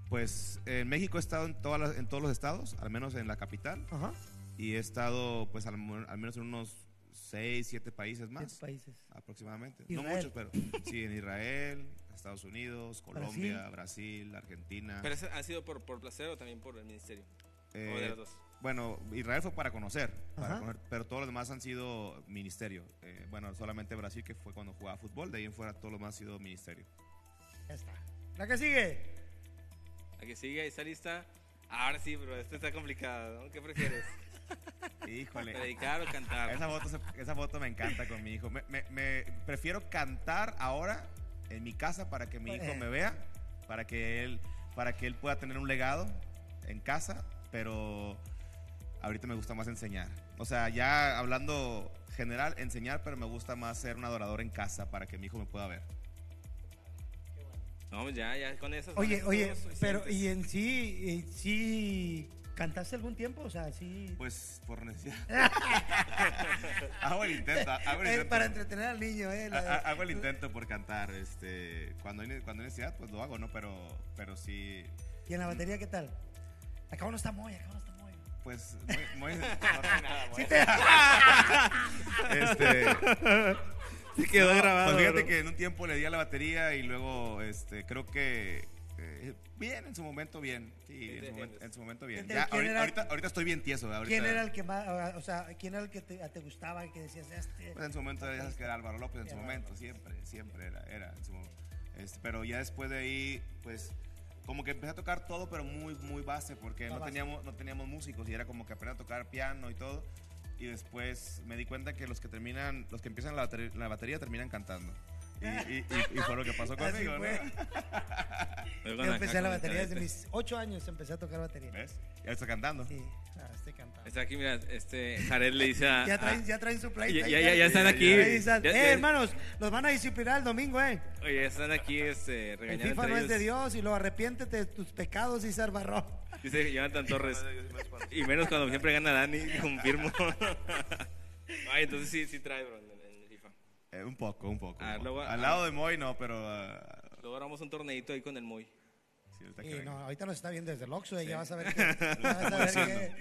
Pues en México he estado en, todas las- en todos los estados, al menos en la capital. Ajá. Y he estado, pues, al, menos en unos 6, 7 países más. Siete países. Aproximadamente. Israel. No muchos, pero sí, en Israel, Estados Unidos, Colombia, Brasil, Argentina. ¿Pero ha sido por, por placer o también por el ministerio? ¿O de Eh, las dos? Bueno, Israel fue para conocer, para conocer, pero todos los demás han sido ministerio. Eh, bueno, solamente Brasil, que fue cuando jugaba fútbol, de ahí en fuera todo lo demás ha sido ministerio. Ya está. La que sigue. ¿A que sigue? ¿Ahí ¿Está lista? Ahora sí, pero esta está complicada, ¿no? ¿Qué prefieres? Híjole. ¿Predicar o cantar? Esa foto, se- esa foto me encanta con mi hijo. Me, me- me- prefiero cantar ahora en mi casa para que mi hijo Eh. me vea, para que él, para que él pueda tener un legado en casa, pero ahorita me gusta más enseñar. O sea, ya hablando general, enseñar, pero me gusta más ser un adorador en casa para que mi hijo me pueda ver. No, ya, ya, con eso. Oye, oye, pero ¿y en sí, y sí cantaste algún tiempo? O sea, sí. Pues por necesidad. hago el intento, hago el Es intento. para entretener al niño, ¿eh? La- Ha- ha- Hago el intento por cantar, este, cuando hay, cuando hay necesidad, pues lo hago, ¿no? Pero, pero sí, ¿Y en la batería qué tal? Acá no está muy, acá no está muy. Pues muy, muy- no nada, Sí muy- te- este, Sí quedó no, grabado. Pues fíjate bro. que en un tiempo le di a la batería y luego, este, creo que eh, bien, en su momento bien, sí, Sí, en su, momento, en su momento bien. ¿Quién Ya, era- ahorita, ahorita, ahorita estoy bien tieso, ahorita, ¿Quién era el que más, o sea, quién era el que te, te gustaba, que decías, este? Pues en su momento ya sabes que era Álvaro López, en su momento, siempre, siempre era, era en su momento. Este, pero ya después de ahí, pues, como que empecé a tocar todo, pero muy, muy base, porque no teníamos, no teníamos músicos y era como que aprender a tocar piano y todo. Y después me di cuenta que los que terminan, los que empiezan la la batería terminan cantando. Y, y, y- y fue lo que pasó conmigo, ¿no? Yo empecé la batería desde mis ocho años, empecé a tocar batería. ¿Ves? Ya está cantando. Sí, ah, estoy cantando. Está aquí, mira, este, Jared le dice a... Ya traen, ya traen su play. Ya- ya- ya- ya están aquí. Ya- eh, hermanos, los van a disciplinar el domingo, eh. Oye, están aquí este, El regañando FIFA entre no es de. Dios y lo arrepiéntete de tus pecados y ser barrón. Dice Jonathan Torres. Y menos cuando siempre gana Dani, confirmo. Ay, entonces sí, sí trae, bro, en, en el FIFA. Eh, un poco, un poco. Ah, un poco. luego- Al ah. lado de Moy no, pero... ah, Luego haremos un torneito ahí con el Moy. sí, ahorita que Y no, ahorita nos está viendo desde el Oxxo, eh, ya vas a ver que... ya vas a ver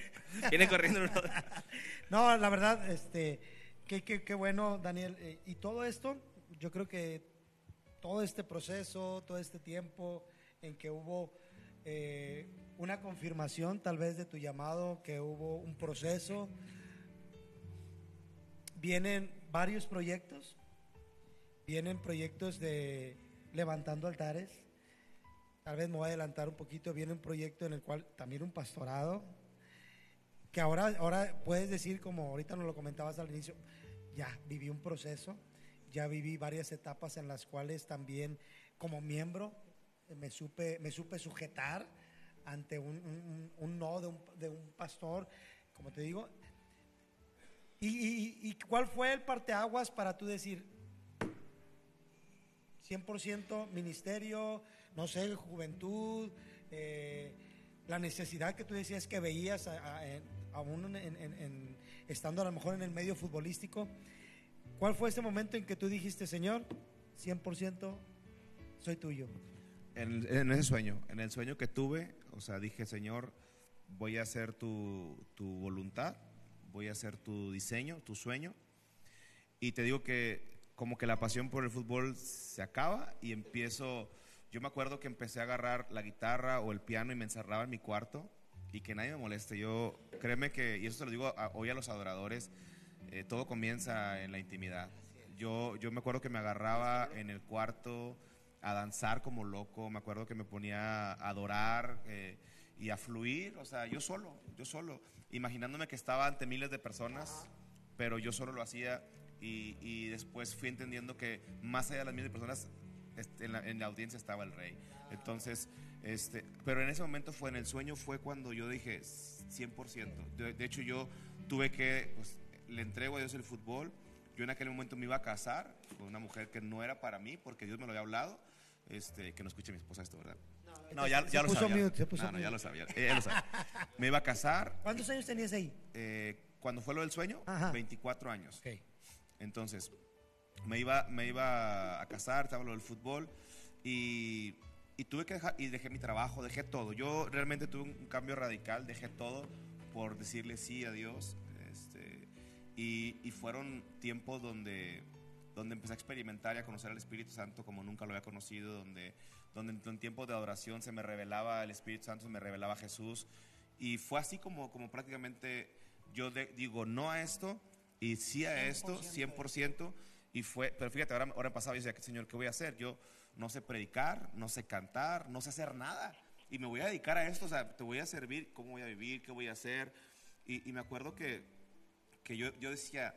que- Viene corriendo. No, la verdad, este, qué, qué, qué bueno, Daniel. eh, y todo esto, yo creo que todo este proceso, todo este tiempo en que hubo eh, una confirmación tal vez de tu llamado, que hubo un proceso, vienen varios proyectos, vienen proyectos de levantando altares. Tal vez me voy a adelantar un poquito, viene un proyecto en el cual también un pastorado, que ahora, ahora puedes decir, como ahorita nos lo comentabas al inicio, ya viví un proceso, ya viví varias etapas en las cuales también como miembro me supe, me supe sujetar ante un, un- no de un, de un pastor, como te digo. ¿Y, y- y cuál fue el parteaguas para tú decir 100% ministerio, no sé, juventud, eh, la necesidad que tú decías que veías aún en- en- estando a lo mejor en el medio futbolístico? ¿Cuál fue ese momento en que tú dijiste, Señor, 100% soy tuyo? En, en ese sueño, en el sueño que tuve, o sea, dije, Señor, voy a hacer tu, tu voluntad, voy a hacer tu diseño, tu sueño. Y te digo que como que la pasión por el fútbol se acaba y empiezo, yo me acuerdo que empecé a agarrar la guitarra o el piano y me encerraba en mi cuarto y que nadie me moleste. Yo, créeme que, y eso se lo digo a- hoy a los adoradores, eh, todo comienza en la intimidad. Yo, yo me acuerdo que me agarraba en el cuarto a danzar como loco, me acuerdo que me ponía a adorar eh, y a fluir, o sea, yo solo, yo solo, imaginándome que estaba ante miles de personas, pero yo solo lo hacía y, y después fui entendiendo que más allá de las miles de personas, este, en, la, en la audiencia estaba el rey. Entonces, este, pero en ese momento fue, en el sueño fue cuando yo dije 100%. De, de hecho, yo tuve que, pues, le entrego a Dios el fútbol. Yo en aquel momento me iba a casar con una mujer que no era para mí, porque Dios me lo había hablado. Este, que no escuche mi esposa esto, ¿verdad? No, ya, se ya lo sabía. puso no, no, ya lo sabía. Ella lo sabía. Me iba a casar. ¿Cuántos años tenías ahí? eh, cuando fue lo del sueño, Ajá. 24 años. Ok. Entonces, me iba, me iba a casar, estaba lo del fútbol y, tuve que dejar, y dejé mi trabajo, dejé todo. Yo realmente tuve un cambio radical, dejé todo por decirle sí a Dios. Este, y, fueron tiempos donde, donde empecé a experimentar y a conocer al Espíritu Santo como nunca lo había conocido, donde, donde en tiempos de adoración se me revelaba el Espíritu Santo, se me revelaba Jesús. Y fue así como, como prácticamente yo digo no a esto y sí a esto, 100%. Y fue, pero fíjate, ahora, ahora pasado yo decía, Señor, ¿qué voy a hacer? Yo no sé predicar, no sé cantar, no sé hacer nada. Y me voy a dedicar a esto, o sea, te voy a servir, ¿cómo voy a vivir? ¿Qué voy a hacer? Y, y me acuerdo que, que yo, yo decía,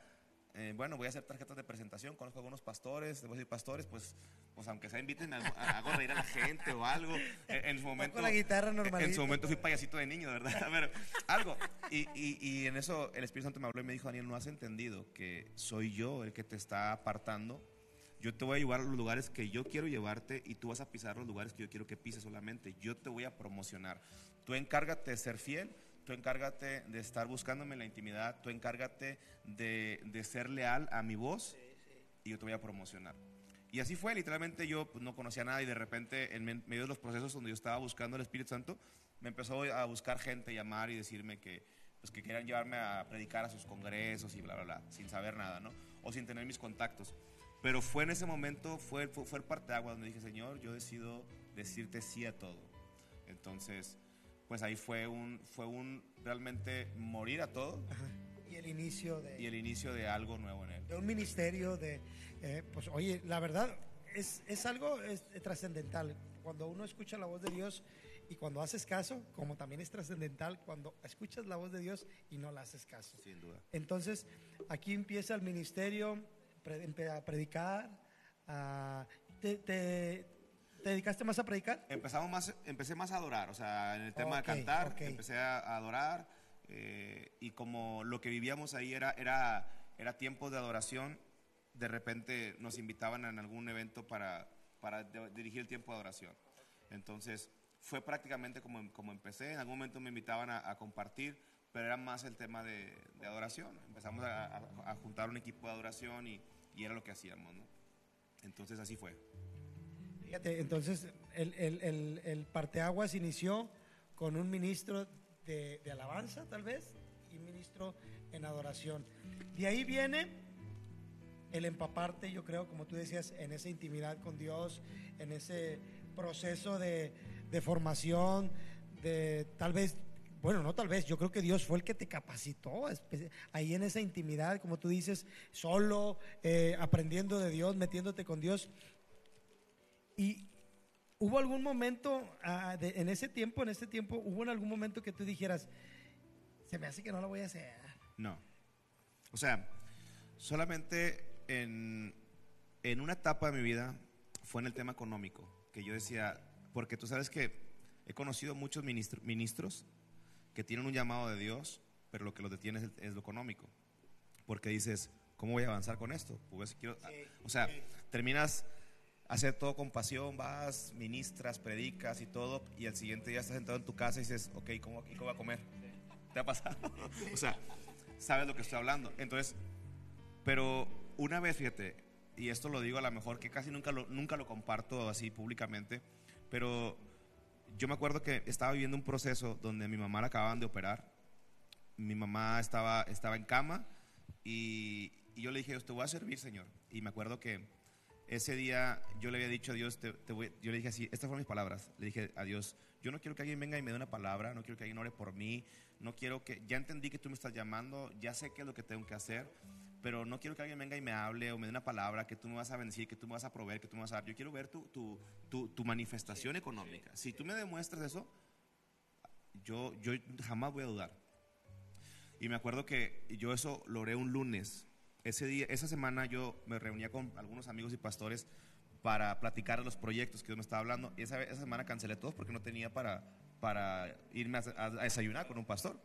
eh, bueno, voy a hacer tarjetas de presentación, conozco a algunos pastores, te voy a decir pastores, pues, pues aunque sea inviten, a, a- hago reír a la gente o algo. En, en su momento, con la guitarra en normalita. su momento fui payasito de niño, ¿verdad? Pero algo. Y, y, y en eso el Espíritu Santo me habló y me dijo, Daniel, no has entendido que soy yo el que te está apartando. Yo te voy a llevar a los lugares que yo quiero llevarte y tú vas a pisar los lugares que yo quiero que pises solamente. Yo te voy a promocionar. Tú encárgate de ser fiel, tú encárgate de estar buscándome en la intimidad, tú encárgate de, de ser leal a mi voz y yo te voy a promocionar. Y así fue, literalmente yo pues, no conocía nada y de repente en medio de los procesos donde yo estaba buscando el Espíritu Santo, me empezó a buscar gente, llamar y decirme que, pues, que querían llevarme a predicar a sus congresos y bla, bla, bla, sin saber nada, ¿no? O sin tener mis contactos. Pero fue en ese momento, fue, fue, fue el parte de agua donde dije, Señor, yo decido decirte sí a todo. Entonces, pues ahí fue un, fue un realmente morir a todo Y el inicio de... y el inicio de algo nuevo en él. de un ministerio de, eh, pues oye, la verdad es, es algo es, eh, trascendental. Cuando uno escucha la voz de Dios y cuando haces caso, como también es trascendental cuando escuchas la voz de Dios y no la haces caso. Sin duda. Entonces, aquí empieza el ministerio, a predicar. a- te, te- te dedicaste más a predicar? Empezamos más, empecé más a adorar, o sea, en el tema Ok, de cantar, ok. empecé a, a adorar eh, y como lo que vivíamos ahí era, era, era tiempo de adoración, de repente nos invitaban en algún evento para, para de- dirigir el tiempo de adoración. Entonces, fue prácticamente como, como empecé, en algún momento me invitaban a, a compartir, pero era más el tema de, de adoración. Empezamos a, a- a juntar un equipo de adoración y, y era lo que hacíamos, ¿no? Entonces así fue. Fíjate, entonces el, el, el, parteaguas inició con un ministro de, alabanza, tal vez, y ministro en adoración. De ahí viene el empaparte, yo creo, como tú decías, en esa intimidad con Dios, en ese proceso de, de formación, de tal vez, bueno, no tal vez, yo creo que Dios fue el que te capacitó ahí en esa intimidad, como tú dices, solo, eh, aprendiendo de Dios, metiéndote con Dios. Y hubo algún momento, ah, de- en ese tiempo, en ese tiempo, hubo en algún momento que tú dijeras, Se me hace que no lo voy a hacer. No. O sea, solamente en, en una etapa de mi vida fue en el tema económico, que yo decía, porque tú sabes que he conocido muchos ministro- ministros que tienen un llamado de Dios, pero lo que los detiene es, es lo económico. Porque dices, ¿cómo voy a avanzar con esto? Pues quiero- o sea, terminas hacer todo con pasión, vas, ministras, predicas y todo, y al siguiente día estás sentado en tu casa y dices, ok, ¿cómo, ¿y cómo voy a comer? ¿Te ha pasado? o sea, sabes lo que estoy hablando. Entonces, pero una vez, fíjate, y esto lo digo a lo mejor que casi nunca lo, nunca lo comparto así públicamente, pero yo me acuerdo que estaba viviendo un proceso donde a mi mamá la acababan de operar. Mi mamá estaba, estaba en cama y, y yo le dije, te voy a servir, Señor. Y me acuerdo que ese día yo le había dicho a Dios, te- te voy- yo le dije así, estas fueron mis palabras. Le dije a Dios, yo no quiero que alguien venga y me dé una palabra, no quiero que alguien ore por mí, no quiero que, ya entendí que tú me estás llamando, ya sé qué es lo que tengo que hacer, pero no quiero que alguien venga y me hable o me dé una palabra, que tú me vas a bendecir, que tú me vas a proveer, que tú me vas a dar. Yo quiero ver tu, tu, tu, tu manifestación económica. Si tú me demuestras eso, yo, yo jamás voy a dudar. Y me acuerdo que yo eso lo oré un lunes. Ese día, esa semana yo me reunía con algunos amigos y pastores para platicar de los proyectos que Dios me estaba hablando. Y esa, esa semana cancelé todos porque no tenía para, para irme a, a- a desayunar con un pastor.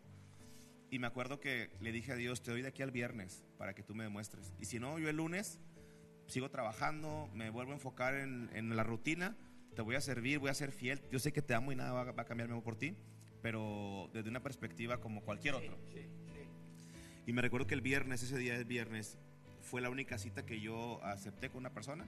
Y me acuerdo que le dije a Dios, te doy de aquí al viernes para que tú me demuestres. Y si no, yo el lunes sigo trabajando, me vuelvo a enfocar en, en la rutina, te voy a servir, voy a ser fiel. Yo sé que te amo y nada va, va a cambiar mi amor por ti, pero desde una perspectiva como cualquier otro. Y me recuerdo que el viernes, ese día del viernes, fue la única cita que yo acepté con una persona,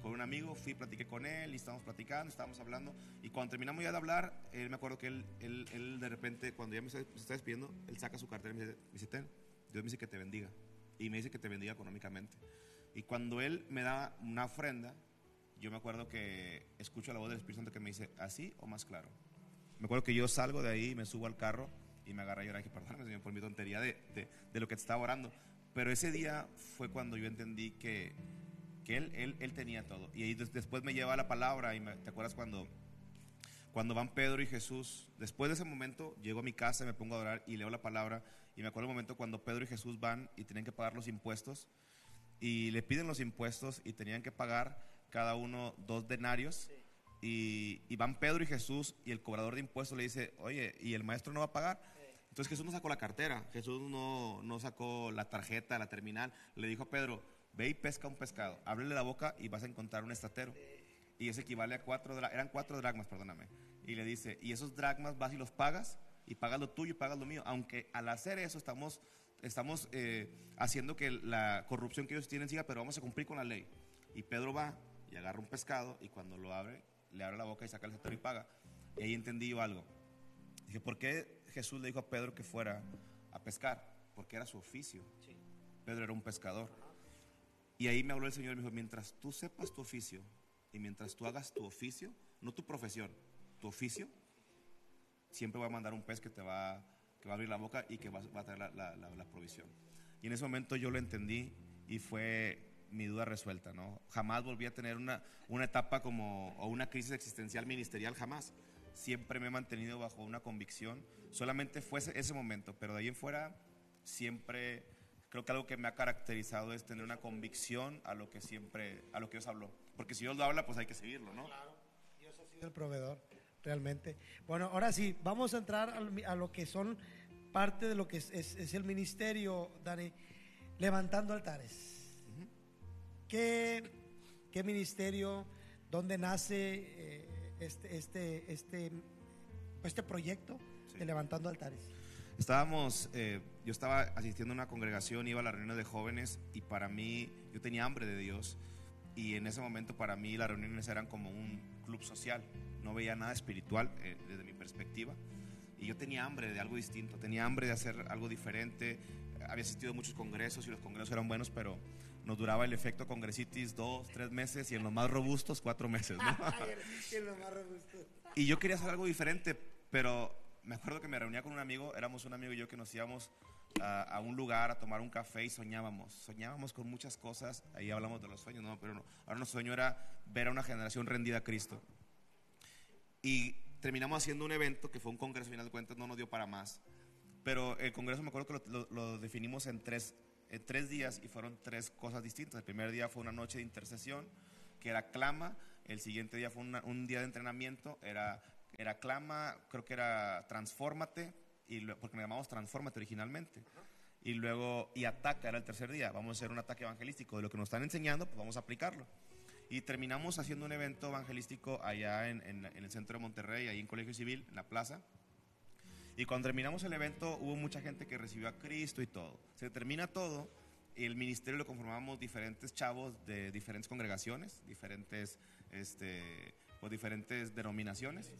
con un amigo, fui, platiqué con él y estábamos platicando, estábamos hablando. Y cuando terminamos ya de hablar, él me acuerdo que él, él, él de repente, cuando ya me está, se está despidiendo, él saca su cartera y me dice, me "Ten, Dios me dice que te bendiga. Y me dice que te bendiga económicamente. Y cuando él me da una ofrenda, yo me acuerdo que escucho la voz del Espíritu Santo que me dice, ¿así o más claro? Me acuerdo que yo salgo de ahí, me subo al carro y me agarra a llorar y dije, perdóname, Señor, por mi tontería de, de, de lo que te estaba orando. Pero ese día fue cuando yo entendí que, que él, él, él tenía todo. Y ahí des- después me lleva la palabra y me- ¿te acuerdas cuando, cuando van Pedro y Jesús? Después de ese momento, llego a mi casa, me pongo a orar y leo la palabra. Y me acuerdo el momento cuando Pedro y Jesús van y tienen que pagar los impuestos. Y le piden los impuestos y tenían que pagar cada uno dos denarios. Y, y van Pedro y Jesús y el cobrador de impuestos le dice, oye, ¿y el maestro no va a pagar? Entonces Jesús no sacó la cartera, Jesús no, no sacó la tarjeta, la terminal. Le dijo a Pedro, ve y pesca un pescado, ábrele la boca y vas a encontrar un estatero. Y eso equivale a cuatro, eran cuatro dracmas, perdóname. Y le dice, y esos dracmas vas y los pagas, y pagas lo tuyo y pagas lo mío. Aunque al hacer eso estamos, estamos eh, haciendo que la corrupción que ellos tienen siga, pero vamos a cumplir con la ley. Y Pedro va y agarra un pescado, y cuando lo abre, le abre la boca y saca el estatero y paga. Y ahí entendí algo. Dije, ¿por qué Jesús le dijo a Pedro que fuera a pescar? Porque era su oficio. Pedro era un pescador. Y ahí me habló el Señor y me dijo, mientras tú sepas tu oficio y mientras tú hagas tu oficio, no tu profesión, tu oficio, siempre va a mandar un pez que te va, que va a abrir la boca y que va, va a traer la, la- la- la provisión. Y en ese momento yo lo entendí y fue mi duda resuelta, ¿no? Jamás volví a tener una, una etapa como, o una crisis existencial ministerial, jamás. Siempre me he mantenido bajo una convicción. Solamente fue ese, ese momento, pero de ahí en fuera siempre creo que algo que me ha caracterizado es tener una convicción a lo que siempre, a lo que Dios habló. Porque si Dios lo habla, pues hay que seguirlo, ¿no? Dios ha sido el proveedor, realmente. Bueno, ahora sí, vamos a entrar a, lo que son parte de lo que es, es- es el ministerio, Dani, levantando altares. ¿Qué, qué ministerio, dónde nace eh, este, este, este, este proyecto Sí. de levantando altares? Estábamos, eh, yo estaba asistiendo a una congregación, iba a la reunión de jóvenes y para mí, yo tenía hambre de Dios y en ese momento para mí las reuniones eran como un club social, no veía nada espiritual eh, desde mi perspectiva y yo tenía hambre de algo distinto, tenía hambre de hacer algo diferente, había asistido a muchos congresos y los congresos eran buenos, pero nos duraba el efecto congresitis dos, tres meses y en los más robustos cuatro meses, ¿no? Y yo quería hacer algo diferente, pero me acuerdo que me reunía con un amigo, éramos un amigo y yo que nos íbamos a, a un lugar a tomar un café y soñábamos. Soñábamos con muchas cosas, ahí hablamos de los sueños, no, pero no. ahora nuestro sueño era ver a una generación rendida a Cristo. Y terminamos haciendo un evento que fue un congreso, al final de cuentas no nos dio para más. Pero el Congreso me acuerdo que lo, lo- lo definimos en tres, en tres días y fueron tres cosas distintas. El primer día fue una noche de intercesión, que era clama. El siguiente día fue una- un día de entrenamiento, era, era clama, creo que era transfórmate, y porque nos llamamos transfórmate originalmente. Y luego, y ataca, era el tercer día. Vamos a hacer un ataque evangelístico. De lo que nos están enseñando, pues vamos a aplicarlo. Y terminamos haciendo un evento evangelístico allá en, en- en el centro de Monterrey, ahí en Colegio Civil, en la plaza. Y cuando terminamos el evento, hubo mucha gente que recibió a Cristo y todo. Se termina todo el ministerio lo conformamos diferentes chavos de diferentes congregaciones, diferentes, este, pues diferentes denominaciones.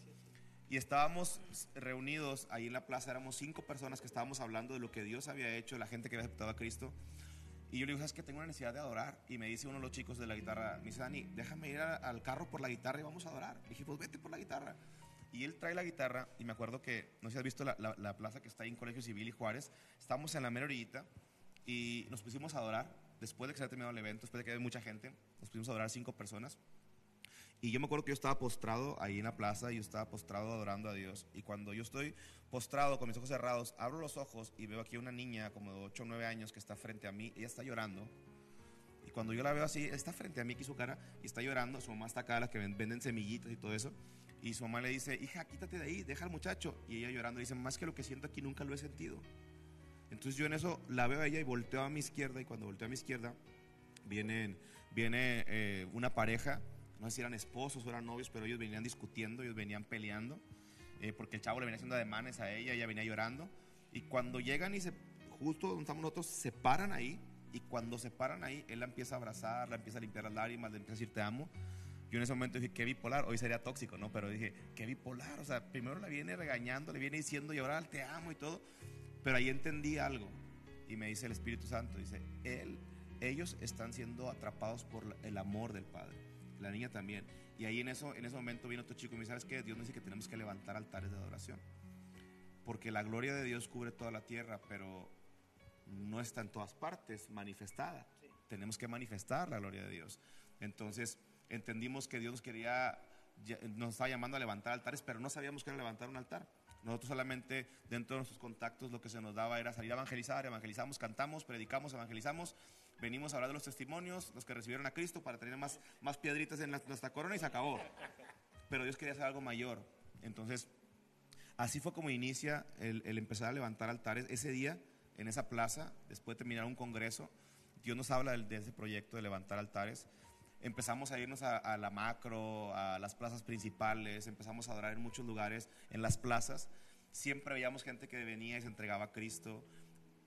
Y estábamos reunidos ahí en la plaza, éramos cinco personas que estábamos hablando de lo que Dios había hecho, la gente que había aceptado a Cristo. Y yo le digo, ¿sabes que Tengo una necesidad de adorar. Y me dice uno de los chicos de la guitarra, me dice, Dani, déjame ir al carro por la guitarra y vamos a adorar. Y dije, pues vete por la guitarra. Y él trae la guitarra y me acuerdo que, no sé si has visto la, la- la plaza que está ahí en Colegio Civil y Juárez, estábamos en la mera orillita y nos pusimos a adorar. Después de que se había terminado el evento, después de que había mucha gente, nos pusimos a adorar cinco personas. Y yo me acuerdo que yo estaba postrado ahí en la plaza yo estaba postrado adorando a Dios. Y cuando yo estoy postrado con mis ojos cerrados, abro los ojos y veo aquí una niña como de 8 o 9 años que está frente a mí. Ella está llorando. Y cuando yo la veo así, está frente a mí aquí su cara y está llorando. Su mamá está acá, las que ven- venden semillitas y todo eso. Y su mamá le dice, hija, quítate de ahí, deja al muchacho. Y ella llorando dice, más que lo que siento aquí nunca lo he sentido. Entonces yo en eso la veo a ella y volteo a mi izquierda. Y cuando volteo a mi izquierda, vienen, viene eh, una pareja, no sé si eran esposos o eran novios, pero ellos venían discutiendo, ellos venían peleando, eh, porque el chavo le venía haciendo ademanes a ella, ella venía llorando. Y cuando llegan y se, justo donde estamos nosotros, se paran ahí. Y cuando se paran ahí, él la empieza a abrazar, la empieza a limpiar las lágrimas, le empieza a decir te amo. Yo en ese momento dije, qué bipolar, hoy sería tóxico, ¿no? Pero dije, qué bipolar, o sea, primero la viene regañando, le viene diciendo y ahora te amo y todo. Pero ahí entendí algo. Y me dice el Espíritu Santo, dice, él, ellos están siendo atrapados por el amor del Padre. La niña también. Y ahí en, eso, en ese momento viene otro chico y me dice, ¿sabes qué? Dios nos dice que tenemos que levantar altares de adoración. Porque la gloria de Dios cubre toda la tierra, pero no está en todas partes manifestada. Tenemos que manifestar la gloria de Dios. Entonces entendimos que Dios nos quería, nos estaba llamando a levantar altares, pero no sabíamos que era levantar un altar. Nosotros solamente dentro de nuestros contactos lo que se nos daba era salir a evangelizar, evangelizamos, cantamos, predicamos, evangelizamos, venimos a hablar de los testimonios, los que recibieron a Cristo para tener más, más piedritas en la- nuestra corona y se acabó. Pero Dios quería hacer algo mayor. Entonces, así fue como inicia el, el empezar a levantar altares. Ese día, en esa plaza, después de terminar un congreso, Dios nos habla del- de, ese proyecto de levantar altares. Empezamos a irnos a, a la macro, a las plazas principales, empezamos a adorar en muchos lugares, en las plazas. Siempre veíamos gente que venía y se entregaba a Cristo.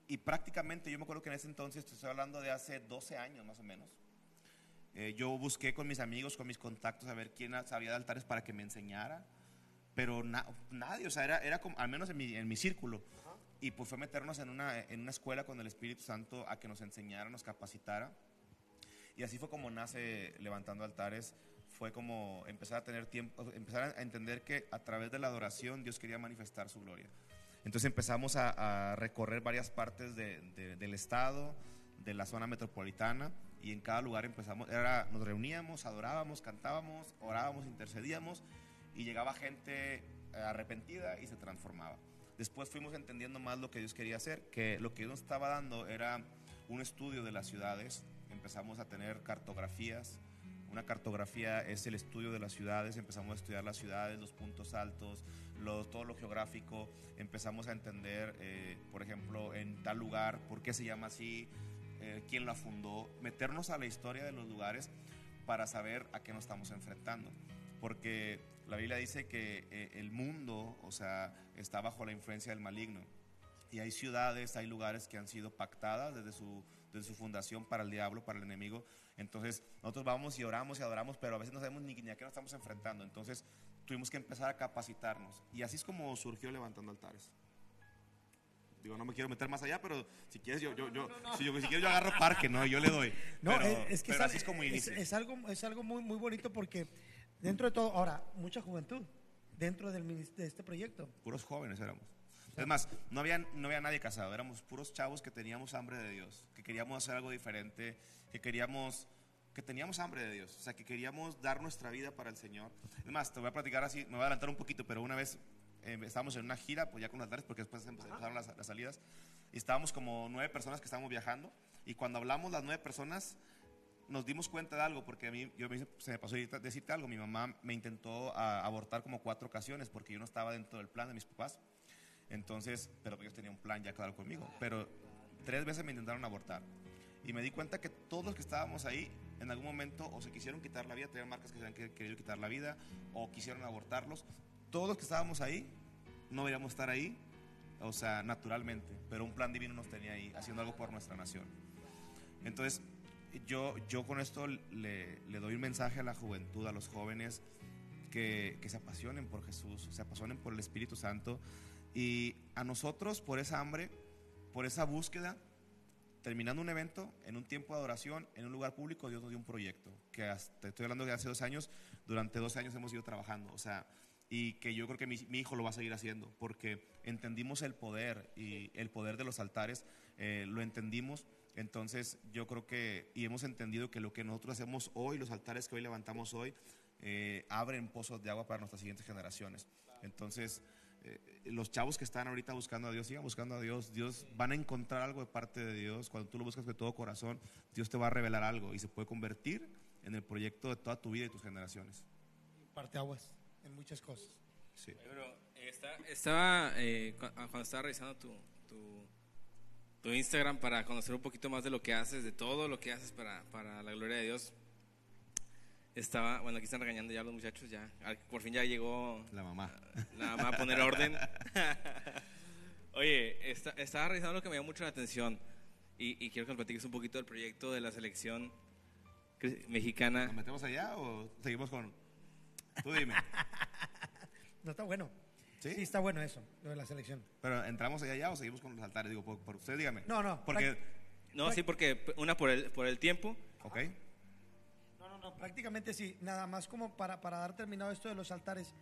Y prácticamente, yo me acuerdo que en ese entonces, estoy hablando de hace 12 años más o menos, eh, yo busqué con mis amigos, con mis contactos, a ver quién sabía de altares para que me enseñara. Pero na- nadie, o sea, era, era como, al menos en mi, en mi círculo. Y pues fue meternos en una, en una escuela con el Espíritu Santo a que nos enseñara, nos capacitara. Y así fue como nace Levantando Altares. Fue como empezar a tener tiempo, empezar a entender que a través de la adoración Dios quería manifestar su gloria. Entonces empezamos a, recorrer varias partes de- de- del estado, de la zona metropolitana, y en cada lugar empezamos, era, nos reuníamos, adorábamos, cantábamos, orábamos, intercedíamos, y llegaba gente eh, arrepentida y se transformaba. Después fuimos entendiendo más lo que Dios quería hacer, que lo que Dios nos estaba dando era un estudio de las ciudades, empezamos a tener cartografías, una cartografía es el estudio de las ciudades, empezamos a estudiar las ciudades, los puntos altos, lo- todo lo geográfico, empezamos a entender, eh, por ejemplo, en tal lugar, por qué se llama así, eh, quién la fundó, meternos a la historia de los lugares para saber a qué nos estamos enfrentando. Porque la Biblia dice que eh, el mundo, o sea, está bajo la influencia del maligno. Y hay ciudades, hay lugares que han sido pactadas desde su, desde su fundación para el diablo, para el enemigo. Entonces, nosotros vamos y oramos y adoramos, pero a veces no sabemos ni, ni a qué nos estamos enfrentando. Entonces, tuvimos que empezar a capacitarnos. Y así es como surgió Levantando Altares. Digo, no me quiero meter más allá, pero si quieres, yo, yo, yo, si, yo, si quieres, yo agarro parque, ¿no? Yo le doy. No, pero, es, es que pero es, así es como es- inicia. es algo, es algo muy, muy bonito porque dentro de todo, ahora, mucha juventud dentro del, de este proyecto. Puros jóvenes éramos. Es más, no había, no había nadie casado, éramos puros chavos que teníamos hambre de Dios, que queríamos hacer algo diferente, que queríamos, que teníamos hambre de Dios, o sea, que queríamos dar nuestra vida para el Señor. Es más, te voy a platicar así, me voy a adelantar un poquito, pero una vez eh, estábamos en una gira, pues ya con los altares, porque después empezaron las, las salidas, y estábamos como nueve personas que estábamos viajando, y cuando hablamos las nueve personas, nos dimos cuenta de algo, porque a mí yo me, se me pasó decirte algo, mi mamá me intentó a- abortar como cuatro ocasiones, porque yo no estaba dentro del plan de mis papás, entonces, pero ellos tenían un plan ya claro conmigo, pero tres veces me intentaron abortar, y me di cuenta que todos los que estábamos ahí, en algún momento, o se quisieron quitar la vida, tenían marcas que se habían que- querido quitar la vida, o quisieron abortarlos, todos los que estábamos ahí, no deberíamos estar ahí, o sea, naturalmente, pero un plan divino nos tenía ahí, haciendo algo por nuestra nación. Entonces, yo, yo con esto le, le doy un mensaje a la juventud, a los jóvenes, que, que se apasionen por Jesús, se apasionen por el Espíritu Santo, y a nosotros, por esa hambre, por esa búsqueda, terminando un evento, en un tiempo de adoración, en un lugar público, Dios nos dio un proyecto, que hasta, estoy hablando de hace dos años, durante dos años hemos ido trabajando, o sea, y que yo creo que mi, mi hijo lo va a seguir haciendo, porque entendimos el poder y el poder de los altares, eh, lo entendimos, entonces yo creo que, y hemos entendido que lo que nosotros hacemos hoy, los altares que hoy levantamos hoy, eh, abren pozos de agua para nuestras siguientes generaciones. Entonces, eh, los chavos que están ahorita buscando a Dios, sigan buscando a Dios. Dios van a encontrar algo de parte de Dios. Cuando tú lo buscas de todo corazón, Dios te va a revelar algo y se puede convertir en el proyecto de toda tu vida y tus generaciones. Parte aguas en muchas cosas. Sí. Pero está- estaba, eh, ah, cuando estaba revisando tu, tu, tu Instagram para conocer un poquito más de lo que haces, de todo lo que haces para, para la gloria de Dios, estaba, bueno, aquí están regañando ya los muchachos, ya, por fin ya llegó La mamá. la mamá a poner orden. Oye, está- estaba revisando lo que me llamó mucho la atención y, y quiero que nos platiques un poquito del proyecto de la selección mexicana. ¿Nos metemos allá o seguimos con.? Tú dime. No está bueno. ¿Sí? Sí, está bueno eso, lo de la selección. Pero entramos allá ya o seguimos con los altares. Digo, por, por usted dígame. No, no, Porque. No, sí, porque una por el, por el tiempo. Ok. Prácticamente sí. Nada más como para, para dar terminado esto de los altares.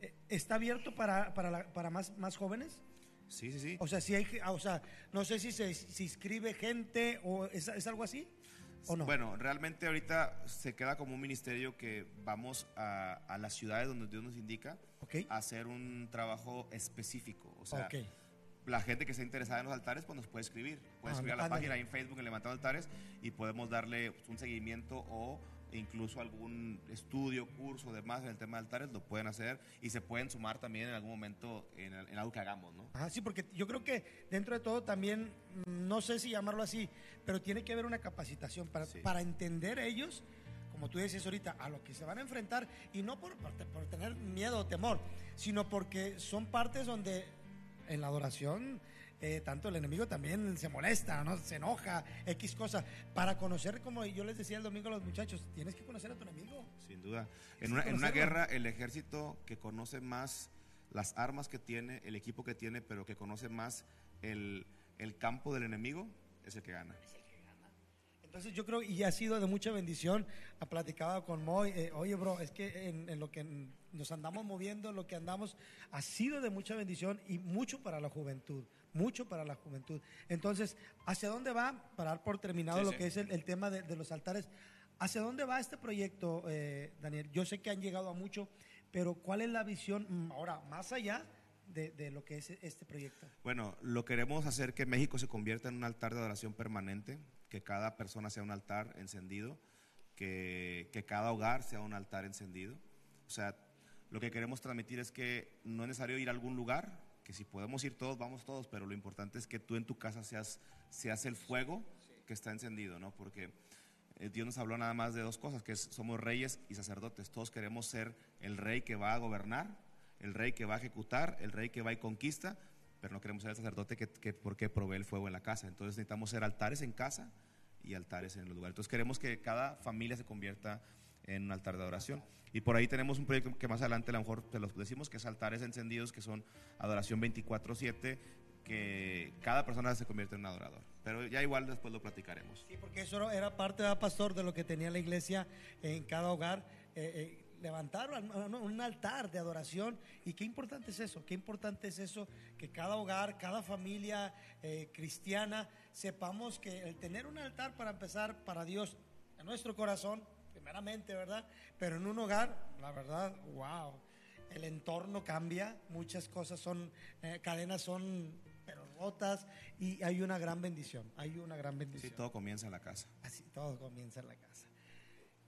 eh, ¿Está abierto para, para, la- para más, más jóvenes? Sí, sí, sí. O sea, si hay, ah, o sea, no sé si se si inscribe gente o es, es algo así o no. Bueno, realmente ahorita se queda como un ministerio que vamos a, a las ciudades donde Dios nos indica Ok. a hacer un trabajo específico. O sea, Ok. la gente que esté interesada en los altares, pues nos puede escribir. Puede Ah, escribir a la ándale. página ahí en Facebook en Levantando Altares y podemos darle un seguimiento o incluso algún estudio, curso, demás en el tema de altares, lo pueden hacer y se pueden sumar también en algún momento en, en algo que hagamos, ¿no? Ajá, sí, porque yo creo que dentro de todo también, no sé si llamarlo así, pero tiene que haber una capacitación para, Sí. para entender ellos, como tú decías ahorita, a lo que se van a enfrentar y no por, por tener miedo o temor, sino porque son partes donde en la adoración eh, tanto el enemigo también se molesta, ¿no? se enoja, X cosa. Para conocer, como yo les decía el domingo a los muchachos, tienes que conocer a tu enemigo. Sin duda. En una, en una guerra, el ejército que conoce más las armas que tiene, el equipo que tiene, pero que conoce más el, el campo del enemigo, es el que gana. Entonces yo creo, y ha sido de mucha bendición, ha platicado con Moy, eh, oye bro, es que en, en lo que nos andamos moviendo, lo que andamos, ha sido de mucha bendición y mucho para la juventud, mucho para la juventud. Entonces, ¿hacia dónde va? Para dar por terminado Sí, lo sí. que es el, el tema de, de los altares, ¿hacia dónde va este proyecto, eh, Daniel? Yo sé que han llegado a mucho, pero ¿cuál es la visión mm, ahora, más allá de, de lo que es este proyecto? Bueno, lo queremos hacer que México se convierta en un altar de adoración permanente, que cada persona sea un altar encendido, que, que cada hogar sea un altar encendido. O sea, lo que queremos transmitir es que no es necesario ir a algún lugar, que si podemos ir todos, vamos todos, pero lo importante es que tú en tu casa seas, seas el fuego que está encendido, ¿no? Porque eh, Dios nos habló nada más de dos cosas, que somos reyes y sacerdotes. Todos queremos ser el rey que va a gobernar, el rey que va a ejecutar, el rey que va y conquista, pero no queremos ser el sacerdote que, que porque provee el fuego en la casa. Entonces necesitamos ser altares en casa y altares en los lugares. Entonces queremos que cada familia se convierta en un altar de adoración. Y por ahí tenemos un proyecto que más adelante a lo mejor te los decimos, que es altares encendidos, que son adoración 24/7, que cada persona se convierte en un adorador. Pero ya igual después lo platicaremos. Sí, porque eso era parte, ¿verdad, pastor, de lo que tenía la iglesia en cada hogar. eh, eh, levantar un altar de adoración. Y qué importante es eso, qué importante es eso, que cada hogar, cada familia eh, cristiana, sepamos que el tener un altar para empezar para Dios en nuestro corazón, primeramente, ¿verdad? Pero en un hogar, la verdad, wow. el entorno cambia, muchas cosas son, eh, cadenas son pero rotas y hay una gran bendición, hay una gran Sí, bendición. todo comienza en la casa. Así todo comienza en la casa.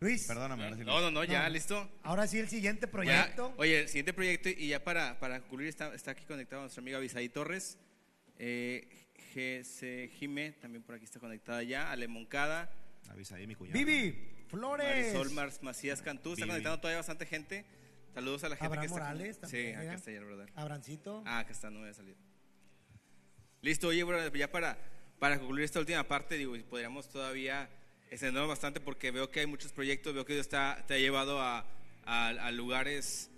Luis, Perdóname, ahora sí, No, no, no, ya, No. listo. ahora sí el siguiente Ya, proyecto. oye, el siguiente proyecto, y ya para, para concluir, está, está aquí conectado nuestra amiga Bisaí Torres. Eh, GC Jime, también por aquí está conectada ya. Ale Moncada. Avisa ahí mi cuñado. Vivi Flores. Marisol Mars Macías Cantú. Está Vivi. conectando todavía bastante gente. Saludos a la gente Abraham que está. Morales Sí, también, acá está ya, brother. Abrancito. Ah, acá está, no me había salido. Listo, oye, brother, ya para, para concluir esta última parte, digo, podríamos todavía extendernos bastante porque veo que hay muchos proyectos, veo que Dios está, te ha llevado a, a- a lugares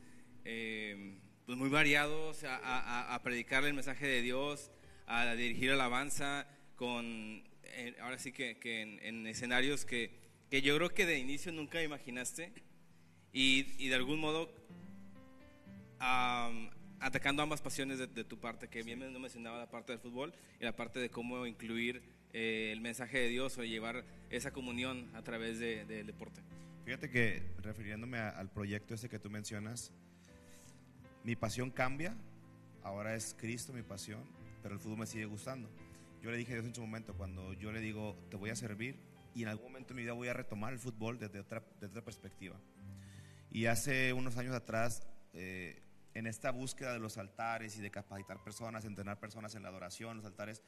eh, pues muy variados, a, a- a predicar el mensaje de Dios, a dirigir alabanza, con, eh, ahora sí que, que en, en escenarios que, que yo creo que de inicio nunca imaginaste y, y de algún modo am, atacando ambas pasiones de, de tu parte, que bien no mencionaba la parte del fútbol y la parte de cómo incluir eh, el mensaje de Dios o llevar esa comunión a través de- del deporte. Fíjate que refiriéndome a- al proyecto ese que tú mencionas, mi pasión cambia, ahora es Cristo mi pasión, pero el fútbol me sigue gustando. Yo le dije a Dios en su momento, cuando yo le digo, te voy a servir y en algún momento de mi vida voy a retomar el fútbol desde otra, desde otra perspectiva. Y hace unos años atrás, eh, en esta búsqueda de los altares y de capacitar personas, entrenar personas en la adoración, los altares,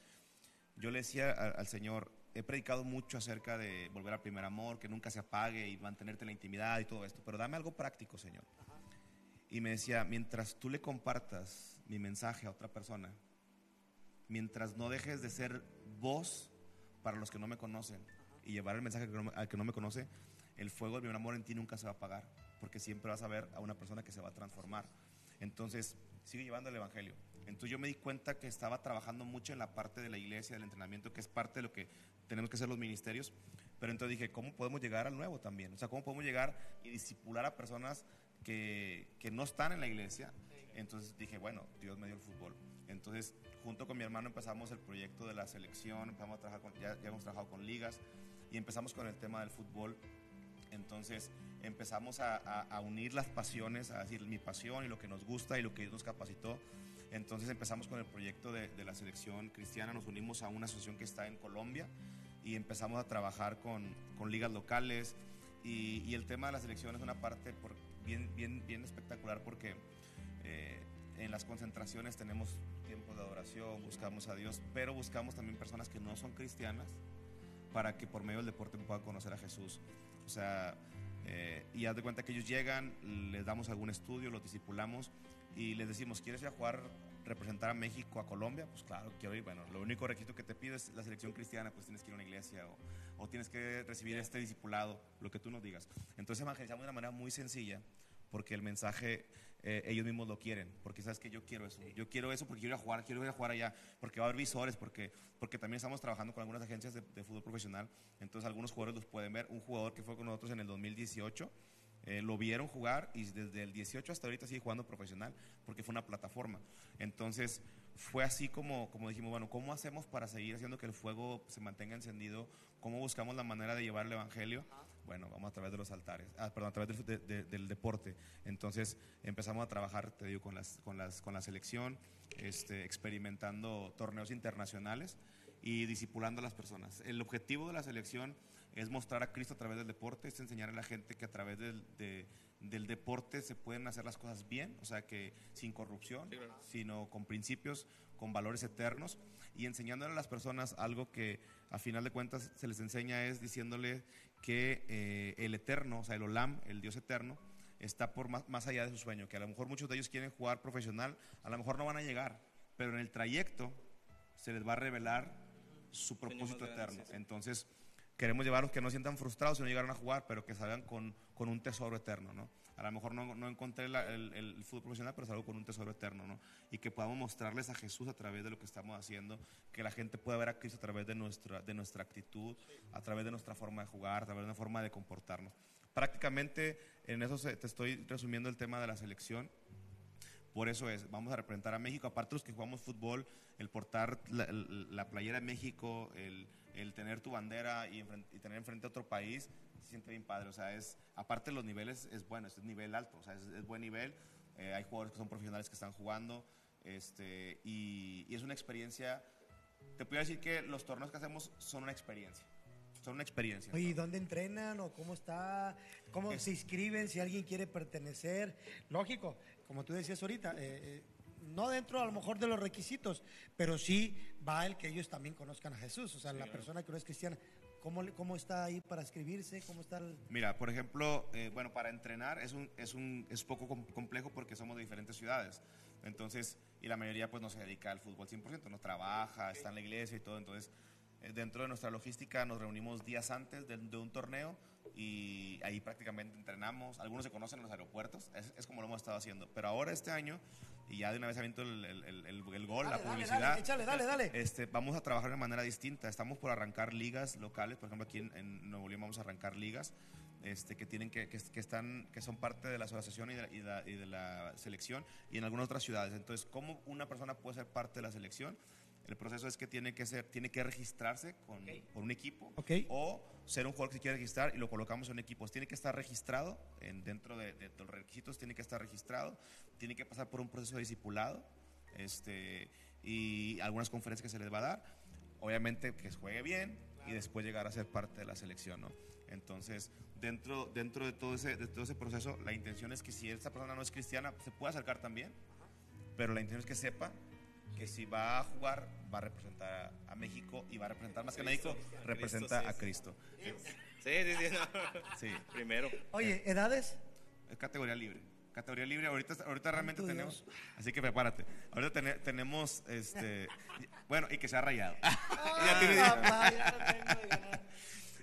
yo le decía a- al Señor, he predicado mucho acerca de volver al primer amor, que nunca se apague y mantenerte en la intimidad y todo esto, pero dame algo práctico, Señor. Y me decía, mientras tú le compartas mi mensaje a otra persona, mientras no dejes de ser voz para los que no me conocen y llevar el mensaje al que no me- conoce, el fuego del primer amor en ti nunca se va a apagar, porque siempre vas a ver a una persona que se va a transformar. Entonces, sigue llevando el Evangelio. Entonces yo me di cuenta que estaba trabajando mucho en la parte de la iglesia, del entrenamiento, que es parte de lo que tenemos que hacer los ministerios. Pero entonces dije, ¿cómo podemos llegar al nuevo también? O sea, ¿cómo podemos llegar y disipular a personas que, que no están en la iglesia? Entonces dije, bueno, Dios me dio el fútbol. Entonces, junto con mi hermano empezamos el proyecto de la selección, empezamos a trabajar con, ya, ya hemos trabajado con ligas y empezamos con el tema del fútbol. Entonces empezamos a, a- a unir las pasiones, a decir mi pasión y lo que nos gusta y lo que Dios nos capacitó. Entonces empezamos con el proyecto de, de la selección cristiana, nos unimos a una asociación que está en Colombia y empezamos a trabajar con, con ligas locales y, y el tema de la selección es una parte por- bien, bien, bien espectacular porque eh, en las concentraciones tenemos tiempos de adoración, buscamos a Dios, pero buscamos también personas que no son cristianas para que por medio del deporte puedan conocer a Jesús. O sea, eh, y haz de cuenta que ellos llegan, les damos algún estudio, los discipulamos y les decimos, ¿quieres ir a jugar, representar a México, a Colombia? Pues claro, quiero ir. Bueno, lo único requisito que te pido es la selección cristiana, pues tienes que ir a una iglesia o, o tienes que recibir este discipulado, lo que tú nos digas. Entonces evangelizamos de una manera muy sencilla porque el mensaje eh, ellos mismos lo quieren, porque sabes que yo quiero eso, yo quiero eso porque quiero ir a jugar, quiero ir a jugar allá, porque va a haber visores, porque, porque también estamos trabajando con algunas agencias de, de fútbol profesional, entonces algunos jugadores los pueden ver, un jugador que fue con nosotros en el 2018, eh, lo vieron jugar y desde el 18 hasta ahorita sigue jugando profesional, porque fue una plataforma, entonces fue así como, como dijimos, bueno, ¿cómo hacemos para seguir haciendo que el fuego se mantenga encendido? ¿Cómo buscamos la manera de llevar el Evangelio? Bueno, vamos a través de los altares, ah, perdón, a través del, de- de- del deporte. Entonces empezamos a trabajar, te digo, con, las, con, las, con la selección, este, experimentando torneos internacionales y discipulando a las personas. El objetivo de la selección es mostrar a Cristo a través del deporte, es enseñar a la gente que a través del, de- del deporte se pueden hacer las cosas bien, o sea que sin corrupción, Sí, claro. sino con principios, con valores eternos y enseñándole a las personas algo que a final de cuentas se les enseña es diciéndole que eh, el eterno, o sea, el Olam, el Dios eterno, está por más, más allá de su sueño, que a lo mejor muchos de ellos quieren jugar profesional, a lo mejor no van a llegar, pero en el trayecto se les va a revelar su propósito eterno. Entonces, queremos llevarlos que no sientan frustrados si no llegaron a jugar, pero que salgan con, con un tesoro eterno, ¿no? A lo mejor no, no encontré el, el fútbol profesional, pero salgo con un tesoro eterno, ¿no? Y que podamos mostrarles a Jesús a través de lo que estamos haciendo, que la gente pueda ver a Cristo a través de nuestra, de nuestra actitud, a través de nuestra forma de jugar, a través de una forma de comportarnos. Prácticamente en eso te estoy resumiendo el tema de la selección. Por eso es, vamos a representar a México, aparte los que jugamos fútbol, el portar la, la playera de México, el, el tener tu bandera y, y tener enfrente a otro país, se siente bien padre. O sea, es, aparte de los niveles, es bueno, es un nivel alto, o sea, es, es buen nivel. eh, hay jugadores que son profesionales que están jugando, este, y, y es una experiencia, te puedo decir que los torneos que hacemos son una experiencia, son una experiencia. Oye, ¿y dónde entrenan o cómo está? ¿Cómo Es- se inscriben si alguien quiere pertenecer? Lógico, como tú decías ahorita, eh, eh, no dentro a lo mejor de los requisitos, pero sí va el que ellos también conozcan a Jesús, o sea, la persona que no es cristiana. ¿Cómo, ¿Cómo está ahí para inscribirse? ¿Cómo está el... Mira, por ejemplo, eh, bueno, para entrenar es un, es un es poco com- complejo porque somos de diferentes ciudades. Entonces, y la mayoría pues no se dedica al fútbol 100%, no trabaja, está en la iglesia y todo. Entonces, dentro de nuestra logística nos reunimos días antes de, de un torneo y ahí prácticamente entrenamos. Algunos se conocen en los aeropuertos, es, es como lo hemos estado haciendo. Pero ahora este año, y ya de una vez aviento el, el, el, el- gol, la Dale, dale, publicidad. dale, échale, dale, dale. Este, vamos a trabajar de manera distinta. Estamos por arrancar ligas locales. Por ejemplo, aquí en, en Nuevo León vamos a arrancar ligas este, que, tienen que, que, que están, que son parte de la asociación y de la, y la- y de la selección y en algunas otras ciudades. Entonces, ¿cómo una persona puede ser parte de la selección? El proceso es que tiene que, ser, tiene que registrarse con, por un equipo o ser un jugador que se quiere registrar y lo colocamos en equipos. Tiene que estar registrado en, dentro de, de los requisitos, tiene que estar registrado, tiene que pasar por un proceso de discipulado este, y algunas conferencias que se les va a dar. Obviamente que juegue bien y después llegar a ser parte de la selección. ¿no? Entonces, dentro, dentro de, todo ese, de todo ese proceso, la intención es que si esa persona no es cristiana, se pueda acercar también, pero la intención es que sepa que si va a jugar, va a representar a, México y va a representar más que a México, representa a. Cristo. Sí, sí, sí. no. Sí, Primero. Oye, ¿edades? es categoría libre. Categoría libre, ahorita, ahorita realmente tenemos, Dios. así que prepárate. Ahorita tene- tenemos, este, bueno, y que se ha rayado. Ah, tiene- papá, ya lo tengo, ya.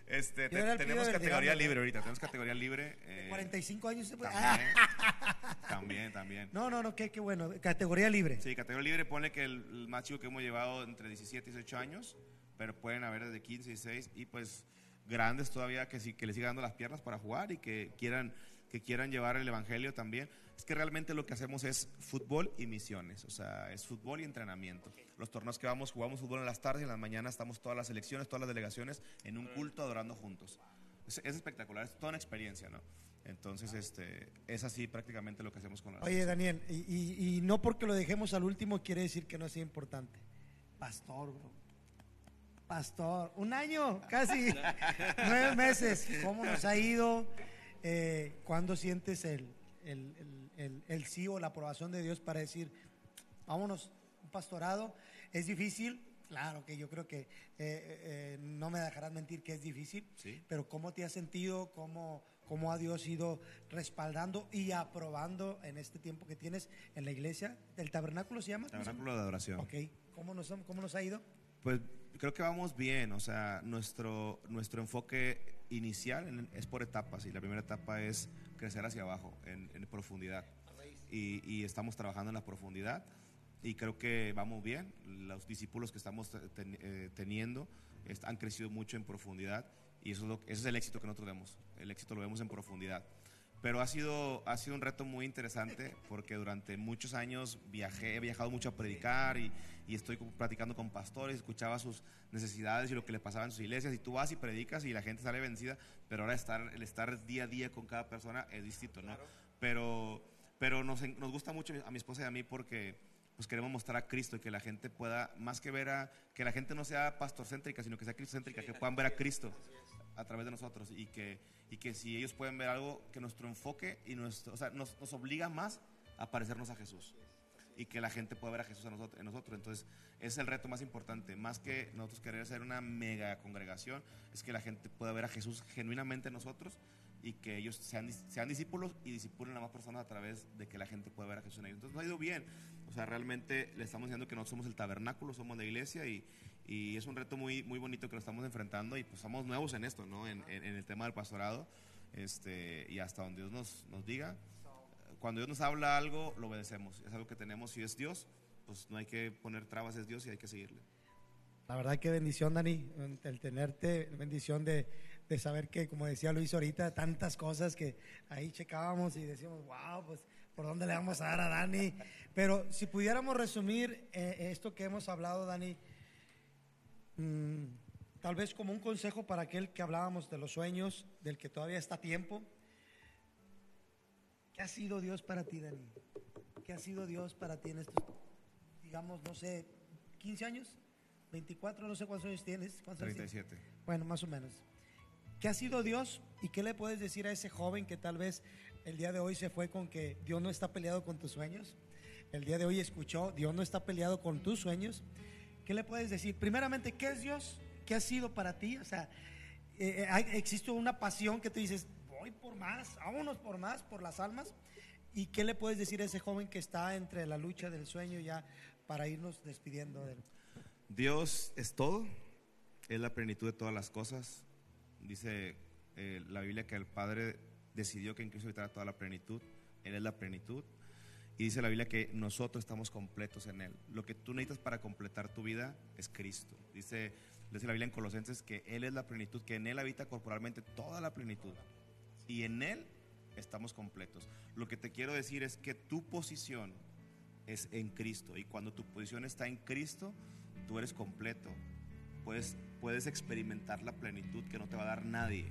Este, te- tenemos categoría libre ahorita, tenemos categoría libre. eh, 45 años. También, Ah, también, también. no, no, no, qué, qué bueno. Categoría libre. Sí, categoría libre pone que el, el más chico que hemos llevado entre 17 y 18 años, pero pueden haber desde 15 y 16 y pues grandes todavía que sí que les sigan dando las piernas para jugar y que quieran que quieran llevar el evangelio también. Es que realmente lo que hacemos es fútbol y misiones, o sea, es fútbol y entrenamiento. Los torneos que vamos, jugamos fútbol en las tardes y en las mañanas estamos todas las selecciones, todas las delegaciones en un culto adorando juntos. Es, es espectacular, es toda una experiencia, ¿no? Entonces, este, es así prácticamente lo que hacemos con la Oye, Daniel, y, y- y no porque lo dejemos al último quiere decir que no sea importante. Pastor, bro. Pastor, un año, casi nueve meses. ¿Cómo nos ha ido? Eh, ¿Cuándo sientes el, el, el- el- el sí o la aprobación de Dios para decir, vámonos, un pastorado? ¿Es difícil? Claro que yo creo que eh, eh, no me dejarás mentir que es difícil, Sí. pero ¿cómo te has sentido? ¿Cómo, ¿Cómo ha Dios ido respaldando y aprobando en este tiempo que tienes en la iglesia? ¿El tabernáculo se llama? Tabernáculo de adoración. Ok, ¿cómo nos, ha- ¿cómo nos ha ido? Pues creo que vamos bien, o sea, nuestro, nuestro enfoque inicial en- es por etapas y la primera etapa es crecer hacia abajo, en, en profundidad. Y, y estamos trabajando en la profundidad y creo que vamos bien. Los discípulos que estamos te- ten- eh, teniendo han crecido mucho en profundidad y eso es, lo- ese es el éxito que nosotros vemos. El éxito lo vemos en profundidad. Pero ha sido, ha sido un reto muy interesante porque durante muchos años viajé, he viajado mucho a predicar y, y estoy platicando con pastores, escuchaba sus necesidades y lo que le pasaba en sus iglesias y tú vas y predicas y la gente sale vencida, pero ahora estar, el estar día a día con cada persona es distinto, ¿no? Pero, pero nos, nos gusta mucho a mi esposa y a mí porque pues queremos mostrar a Cristo y que la gente pueda, más que ver a, que la gente no sea pastorcéntrica, sino que sea cristocéntrica, que puedan ver a Cristo a través de nosotros y que, y que si ellos pueden ver algo, que nuestro enfoque y nuestro, o sea, nos, nos obliga más a parecernos a Jesús y que la gente pueda ver a Jesús en nosotros, en nosotros. Entonces, es el reto más importante, más que nosotros querer ser una mega congregación, es que la gente pueda ver a Jesús genuinamente en nosotros y que ellos sean, sean discípulos y discipulen a más personas a través de que la gente pueda ver a Jesús en ellos. Entonces, nos ha ido bien. O sea, realmente le estamos diciendo que nosotros somos el tabernáculo, somos la iglesia y, y es un reto muy, muy bonito que lo estamos enfrentando y pues somos nuevos en esto, ¿no? En, en- en el tema del pastorado este, y hasta donde Dios nos, nos diga. Cuando Dios nos habla algo, lo obedecemos. Es algo que tenemos. Si es Dios, pues no hay que poner trabas, es Dios y hay que seguirle. La verdad que bendición, Dani, el tenerte, bendición de, de saber que, como decía Luis ahorita, tantas cosas que ahí checábamos y decíamos, wow, pues, ¿por dónde le vamos a dar a Dani? Pero si pudiéramos resumir eh, esto que hemos hablado, Dani, mm, tal vez como un consejo para aquel que hablábamos de los sueños, del que todavía está a tiempo. ¿Qué ha sido Dios para ti, Dani? ¿qué ha sido Dios para ti en estos, digamos, no sé, 15 años? 24, no sé cuántos años tienes. ¿Cuántos años tienes? 37. Bueno, más o menos. ¿Qué ha sido Dios y qué le puedes decir a ese joven que tal vez el día de hoy se fue con que Dios no está peleado con tus sueños? El día de hoy escuchó, Dios no está peleado con tus sueños. ¿Qué le puedes decir? Primeramente, ¿qué es Dios? ¿Qué ha sido para ti? O sea, eh, eh, existe una pasión que tú dices, voy por más, vámonos por más, por las almas. ¿Y qué le puedes decir a ese joven que está entre la lucha del sueño ya para irnos despidiendo de él? Dios es todo, es la plenitud de todas las cosas. Dice eh, la Biblia que el Padre decidió que en Cristo toda la plenitud, Él es la plenitud. Y dice la Biblia que nosotros estamos completos en Él. Lo que tú necesitas para completar tu vida es Cristo. Dice, dice la Biblia en Colosenses que Él es la plenitud, que en Él habita corporalmente toda la plenitud. Y en Él estamos completos. Lo que te quiero decir es que tu posición es en Cristo. Y cuando tu posición está en Cristo, tú eres completo. Puedes, puedes experimentar la plenitud que no te va a dar nadie.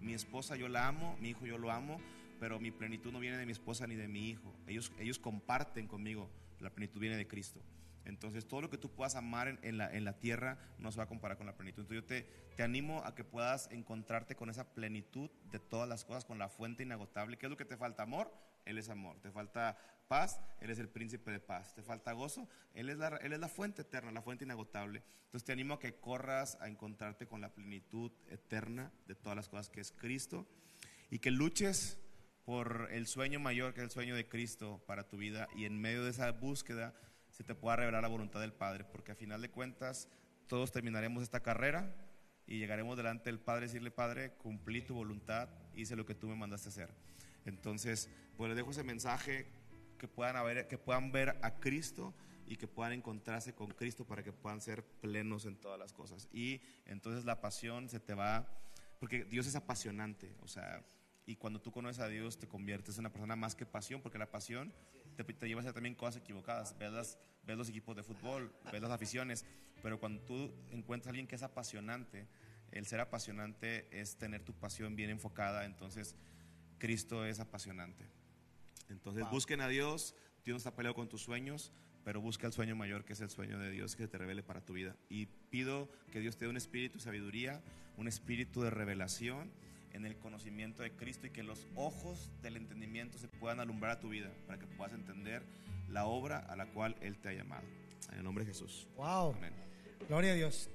Mi esposa yo la amo, mi hijo yo lo amo, pero mi plenitud no viene de mi esposa ni de mi hijo. Ellos, ellos comparten conmigo, la plenitud viene de Cristo. Entonces todo lo que tú puedas amar en, en la, en la tierra no se va a comparar con la plenitud. Entonces yo te, te animo a que puedas encontrarte con esa plenitud de todas las cosas, con la fuente inagotable. ¿Qué es lo que te falta? Amor, Él es amor. Te falta paz, Él es el príncipe de paz. Te falta gozo, Él es la, él es la fuente eterna, la fuente inagotable. Entonces te animo a que corras a encontrarte con la plenitud eterna de todas las cosas que es Cristo y que luches por el sueño mayor que es el sueño de Cristo para tu vida y en medio de esa búsqueda se te pueda revelar la voluntad del Padre, porque a final de cuentas todos terminaremos esta carrera y llegaremos delante del Padre y decirle, Padre, cumplí tu voluntad, hice lo que tú me mandaste hacer. Entonces, pues les dejo ese mensaje que puedan, haber, que puedan ver a Cristo y que puedan encontrarse con Cristo para que puedan ser plenos en todas las cosas. Y entonces la pasión se te va, porque Dios es apasionante, o sea, y cuando tú conoces a Dios te conviertes en una persona más que pasión, porque la pasión te, te lleva a hacer también cosas equivocadas. Ves, las- ves los equipos de fútbol, ves las aficiones, pero cuando tú encuentras a alguien que es apasionante, el ser apasionante es tener tu pasión bien enfocada, entonces Cristo es apasionante. Entonces Wow. busquen a Dios, Dios no está peleado con tus sueños, pero busca el sueño mayor que es el sueño de Dios que se te revele para tu vida. Y pido que Dios te dé un espíritu de sabiduría, un espíritu de revelación en el conocimiento de Cristo y que los ojos del entendimiento se puedan alumbrar a tu vida para que puedas entender la obra a la cual Él te ha llamado. En el nombre de Jesús. Wow, Amén. gloria a Dios.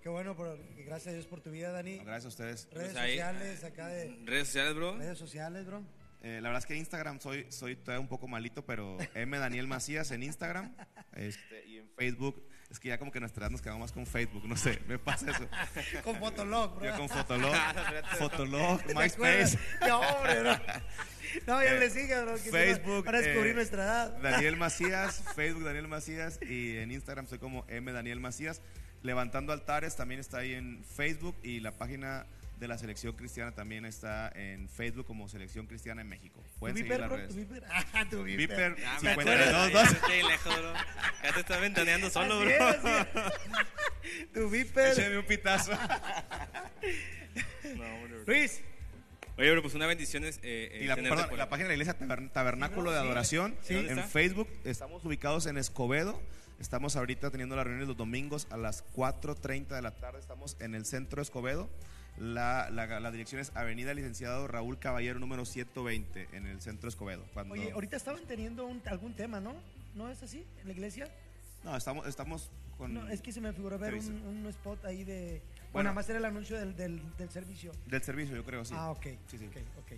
Qué bueno, por- gracias a Dios por tu vida, Dani. No, gracias a ustedes. Redes Pues ahí- sociales, acá de Redes sociales, bro. redes sociales, bro. Eh, la verdad es que Instagram soy, soy todavía un poco malito, pero M. Daniel Macías en Instagram este, y en Facebook. Es que ya como que nuestra edad nos quedamos más con Facebook, no sé, me pasa eso. Con Fotolog, bro. Yo con Fotolog, Fotolog, ¿Te acuerdas? MySpace, No, hombre, bro. No, ya Eh, le sigue, bro. Facebook. Van a descubrir eh, nuestra edad. Daniel Macías, Facebook Daniel Macías y en Instagram soy como M. Daniel Macías. Levantando altares también está ahí en Facebook y la página de la Selección Cristiana también está en Facebook como Selección Cristiana en México. ¿Tu Pueden seguir viper, las redes. ¿Tu viper? Ah, tu viper. Viper Ah, me 52 acuerdo, dos. ya estoy lejos, bro. Ya te estás ventaneando solo, Así bro. es, es. Tu viper. Écheme un pitazo. No, hombre, bro. Luis. Oye, bro, pues una bendición es eh, eh, Y la, perdón, la página de la iglesia Tabern- Tabernáculo de. Adoración Sí. ¿Dónde en está? Facebook. Estamos ubicados en Escobedo. Estamos ahorita teniendo las reuniones los domingos a las 4.30 de la tarde. Estamos en el centro de Escobedo. La, la- la dirección es Avenida Licenciado Raúl Caballero número 120 en el centro Escobedo. Cuando- Oye, ahorita estaban teniendo un- algún tema, ¿no? ¿No es así? ¿En la iglesia? No, estamos, estamos con... No, es que se me figuró ver ¿Qué un, un spot ahí de... Bueno, Bueno. nada más era el anuncio del, del, del servicio. Del servicio, yo creo, sí. Ah, ok. Sí, sí. Ok, ok.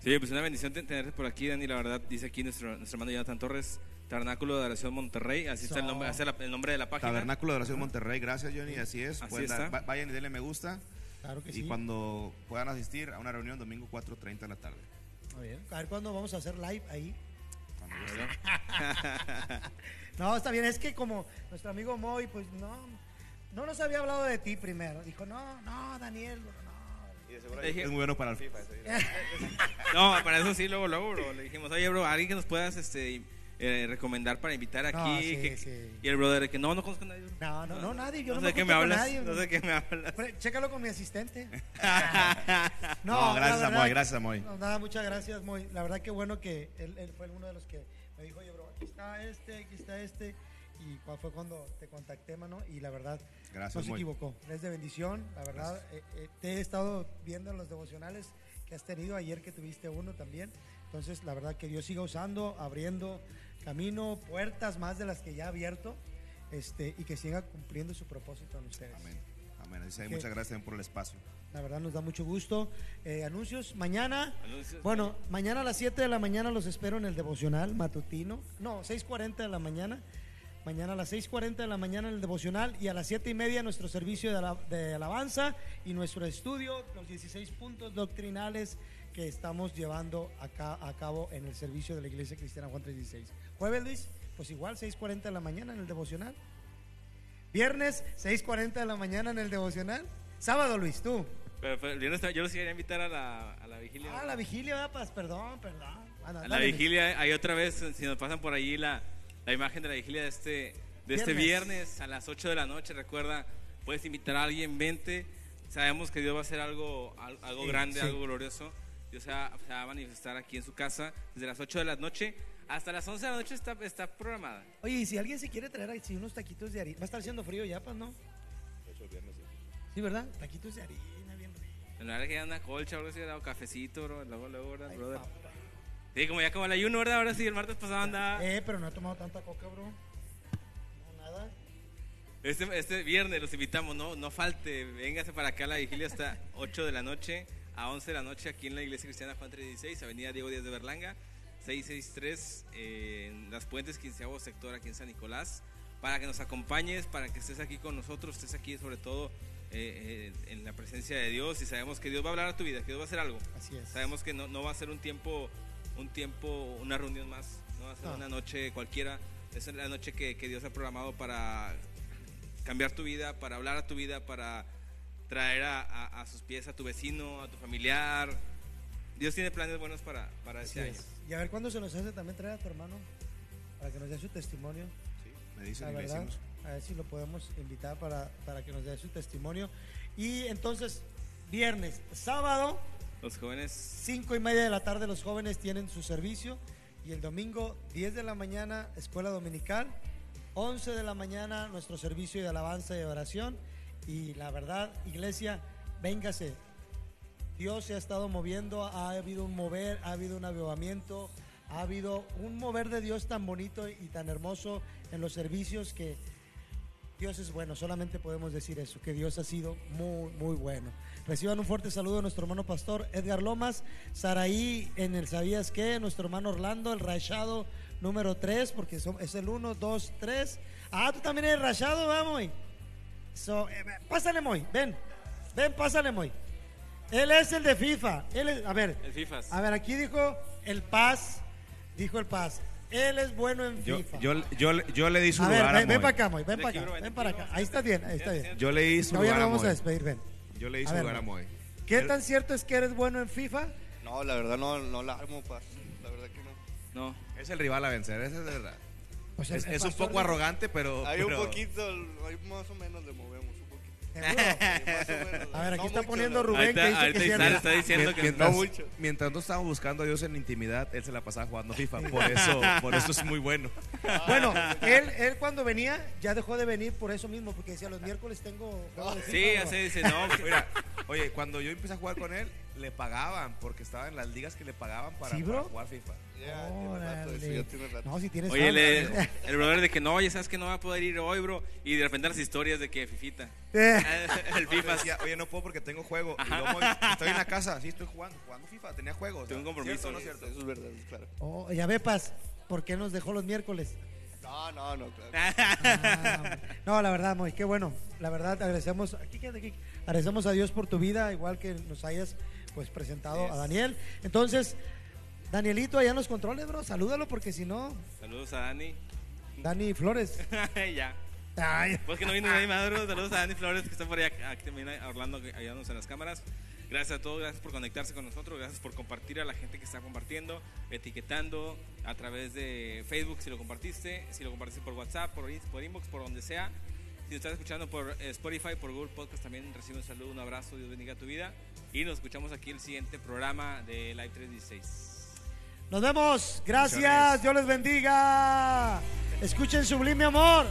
Sí, pues una bendición ten- tenerte por aquí, Dani. La verdad, dice aquí nuestro, nuestro hermano Jonathan Torres, Tabernáculo de Adoración Monterrey. Así está el nombre, el nombre de la página. Tabernáculo de Adoración Monterrey. Gracias, Johnny. Así es. Así dar- está. va- vayan y denle me gusta. Claro que Y sí. cuando puedan asistir a una reunión domingo 4.30 de la tarde. Muy bien. A ver cuándo vamos a hacer live ahí. Ah. No, está bien. Es que como nuestro amigo Moy, pues no, no nos había hablado de ti primero. Dijo, no, no, Daniel, no. Y de seguro Dije- es muy bueno para el FIFA. No, para eso sí, luego, luego, bro. Le dijimos, oye, bro, alguien que nos puedas este, eh, recomendar para invitar aquí. No, sí, que- sí. Y el brother, que no, no conozco a nadie. No, no, no, nadie. Yo no no, sé qué me hablas. nadie, no sé qué me hablas. Pre- Chécalo con mi asistente. No, la gracias, verdad- Amoy, gracias, Amoy. No, nada, muchas gracias, Moy. La verdad que bueno que él, él fue uno de los que me dijo, oye, bro, aquí está este, aquí está este. Y cuál fue cuando te contacté, mano, y la verdad, Gracias, no se Moy. equivocó. Es de bendición, la verdad. eh, eh, te he estado viendo en los devocionales que has tenido, ayer que tuviste uno también. Entonces, la verdad que Dios siga usando, abriendo camino, puertas más de las que ya ha abierto, este, y que siga cumpliendo su propósito en ustedes. Amén. Amén. Que- Muchas gracias por el espacio. La verdad nos da mucho gusto. Eh, anuncios mañana. Anuncios. Bueno, mañana a las 7 de la mañana los espero en el devocional matutino. No, 6.40 de la mañana. Mañana a las 6.40 de la mañana en el devocional y a las 7 y media nuestro servicio de, ala- de alabanza y nuestro estudio, los 16 puntos doctrinales que estamos llevando acá a cabo en el servicio de la Iglesia Cristiana Juan 316. Jueves, Luis, pues igual 6.40 de la mañana en el devocional. Viernes, 6.40 de la mañana en el devocional. Sábado, Luis, tú. Pero, pero yo, los quería invitar a la, a la vigilia. Ah, la vigilia. Pues, perdón, perdón. A la vigilia, hay otra vez, si nos pasan por allí la, la imagen de la vigilia de este, de este Viernes. viernes a las 8 de la noche. Recuerda, puedes invitar a alguien, vente. Sabemos que Dios va a hacer algo, al- algo Sí, grande, sí. algo glorioso. Dios se va, se va a manifestar aquí en su casa desde las 8 de la noche hasta las 11 de la noche está, está programada. Oye, y si alguien se quiere traer así unos taquitos de harina, va a estar haciendo frío ya, pues, ¿no? Sí, ¿verdad? Taquitos de harina, bien rico. En la hora que ya una colcha o algo así, o cafecito, bro, luego, luego, ¿verdad, Ay, brother? Sí, como ya como el ayuno, ¿verdad? Ahora sí, el martes pasado andaba. Eh, pero no he tomado tanta coca, bro. No, nada. Este, este viernes los invitamos, no, no falte, véngase para acá, la vigilia está 8 de la noche a 11 de la noche aquí en la Iglesia Cristiana Juan 316, Avenida Diego Díaz de Berlanga, 663, eh, en Las Puentes, 15 sector aquí en San Nicolás, para que nos acompañes, para que estés aquí con nosotros, estés aquí sobre todo eh, eh, en la presencia de Dios y sabemos que Dios va a hablar a tu vida, que Dios va a hacer algo. Así es. Sabemos que no, no va a ser un tiempo, un tiempo, una reunión más, no va a ser No. una noche cualquiera. Esa es la noche que, que Dios ha programado para cambiar tu vida, para hablar a tu vida, para traer a, a- a sus pies a tu vecino, a tu familiar. Dios tiene planes buenos para, para este año. es. Y a ver cuándo se nos hace también traer a tu hermano para que nos dé su testimonio. Sí, me dicen La verdad, a ver si lo podemos invitar para, para que nos dé su testimonio. Y entonces, viernes, sábado, Los jóvenes, Cinco y media de la tarde los jóvenes tienen su servicio. Y el domingo 10 de la mañana escuela dominical, 11 de la mañana nuestro servicio de alabanza y oración y la verdad iglesia, véngase. Dios se ha estado moviendo, ha habido un mover, ha habido un avivamiento, ha habido un mover de Dios tan bonito y tan hermoso en los servicios que Dios es bueno, solamente podemos decir eso, que Dios ha sido muy, muy bueno. Reciban un fuerte saludo de nuestro hermano pastor Edgar Lomas, Saraí en el ¿Sabías qué? Nuestro hermano Orlando, el rachado número 3, porque son- es el 1, 2, 3. Ah, tú también eres rachado, vamos. So, eh, pásale, Moy, ven, ven, pásale, Moy. Él es el de FIFA. Él es- a ver, el FIFAS. a ver, aquí dijo el Paz, dijo el Paz. Él es bueno en Yo, FIFA. yo, yo, yo le di su a ver, lugar ven, a ven para acá, Moy, ven para acá, ven para acá. Ahí está bien, ahí está bien. Yo le di su Todavía lugar no a vamos a despedir, ven. Yo le di A su ver, lugar a Moy. ¿Qué tan cierto es que eres bueno en FIFA? No, la verdad no, no la armo, pa. La verdad que no. No, Es el rival a vencer, esa es verdad. Pues Es, es un poco arrogante, pero. Hay un poquito, hay más o menos le movemos A ver, aquí No está mucho, poniendo Rubén que dice está diciendo que mientras, no mucho. mientras nosotros estábamos buscando a Dios en intimidad, él se la pasaba jugando FIFA. Por eso, por eso es muy bueno. Bueno, él, él cuando venía ya dejó de venir por eso mismo, porque decía los miércoles tengo juego de sí, FIFA, ya bro". se dice, no, Mira, oye, cuando yo empecé a jugar con él, le pagaban, porque estaba en las ligas que le pagaban para, ¿Sí, bro? para jugar FIFA. Ya, tiene rato, eso Órale. ya tiene rato. No, si tienes Oye, le- el brother de que no, ya sabes que no va a poder ir hoy, bro. Y de repente las historias de que Fifita. Eh, el No, FIFA. decía, oye, no puedo porque tengo juego. Y luego, estoy en la casa, sí, estoy jugando, jugando FIFA, tenía juego. o sea, Tengo un compromiso, ¿cierto o no es cierto? Eso es verdad, claro. oh, ya ve, Paz, ¿por qué nos dejó los miércoles? No, no, no, claro. Ah, no, la verdad, Moy, qué bueno. La verdad, agradecemos, aquí, quédate aquí. agradecemos a Dios por tu vida, igual que nos hayas pues presentado a Daniel. Entonces, Danielito, allá en los controles, bro, salúdalo porque si no, Saludos a Dani. Dani Flores. ya. Ay, Pues que no vino nadie más, bro. Saludos a Dani Flores que está por allá, aquí también a Orlando ayudándonos en las cámaras. Gracias a todos, gracias por conectarse con nosotros, gracias por compartir a la gente que está compartiendo, etiquetando a través de Facebook si lo compartiste, si lo compartiste por WhatsApp, por, por inbox, por donde sea. Si lo estás escuchando por eh, Spotify, por Google Podcast, también recibe un saludo, un abrazo, Dios bendiga tu vida. Y nos escuchamos aquí en el siguiente programa de Live 316. Nos vemos. Gracias. Dios les bendiga. Escuchen Sublime Amor.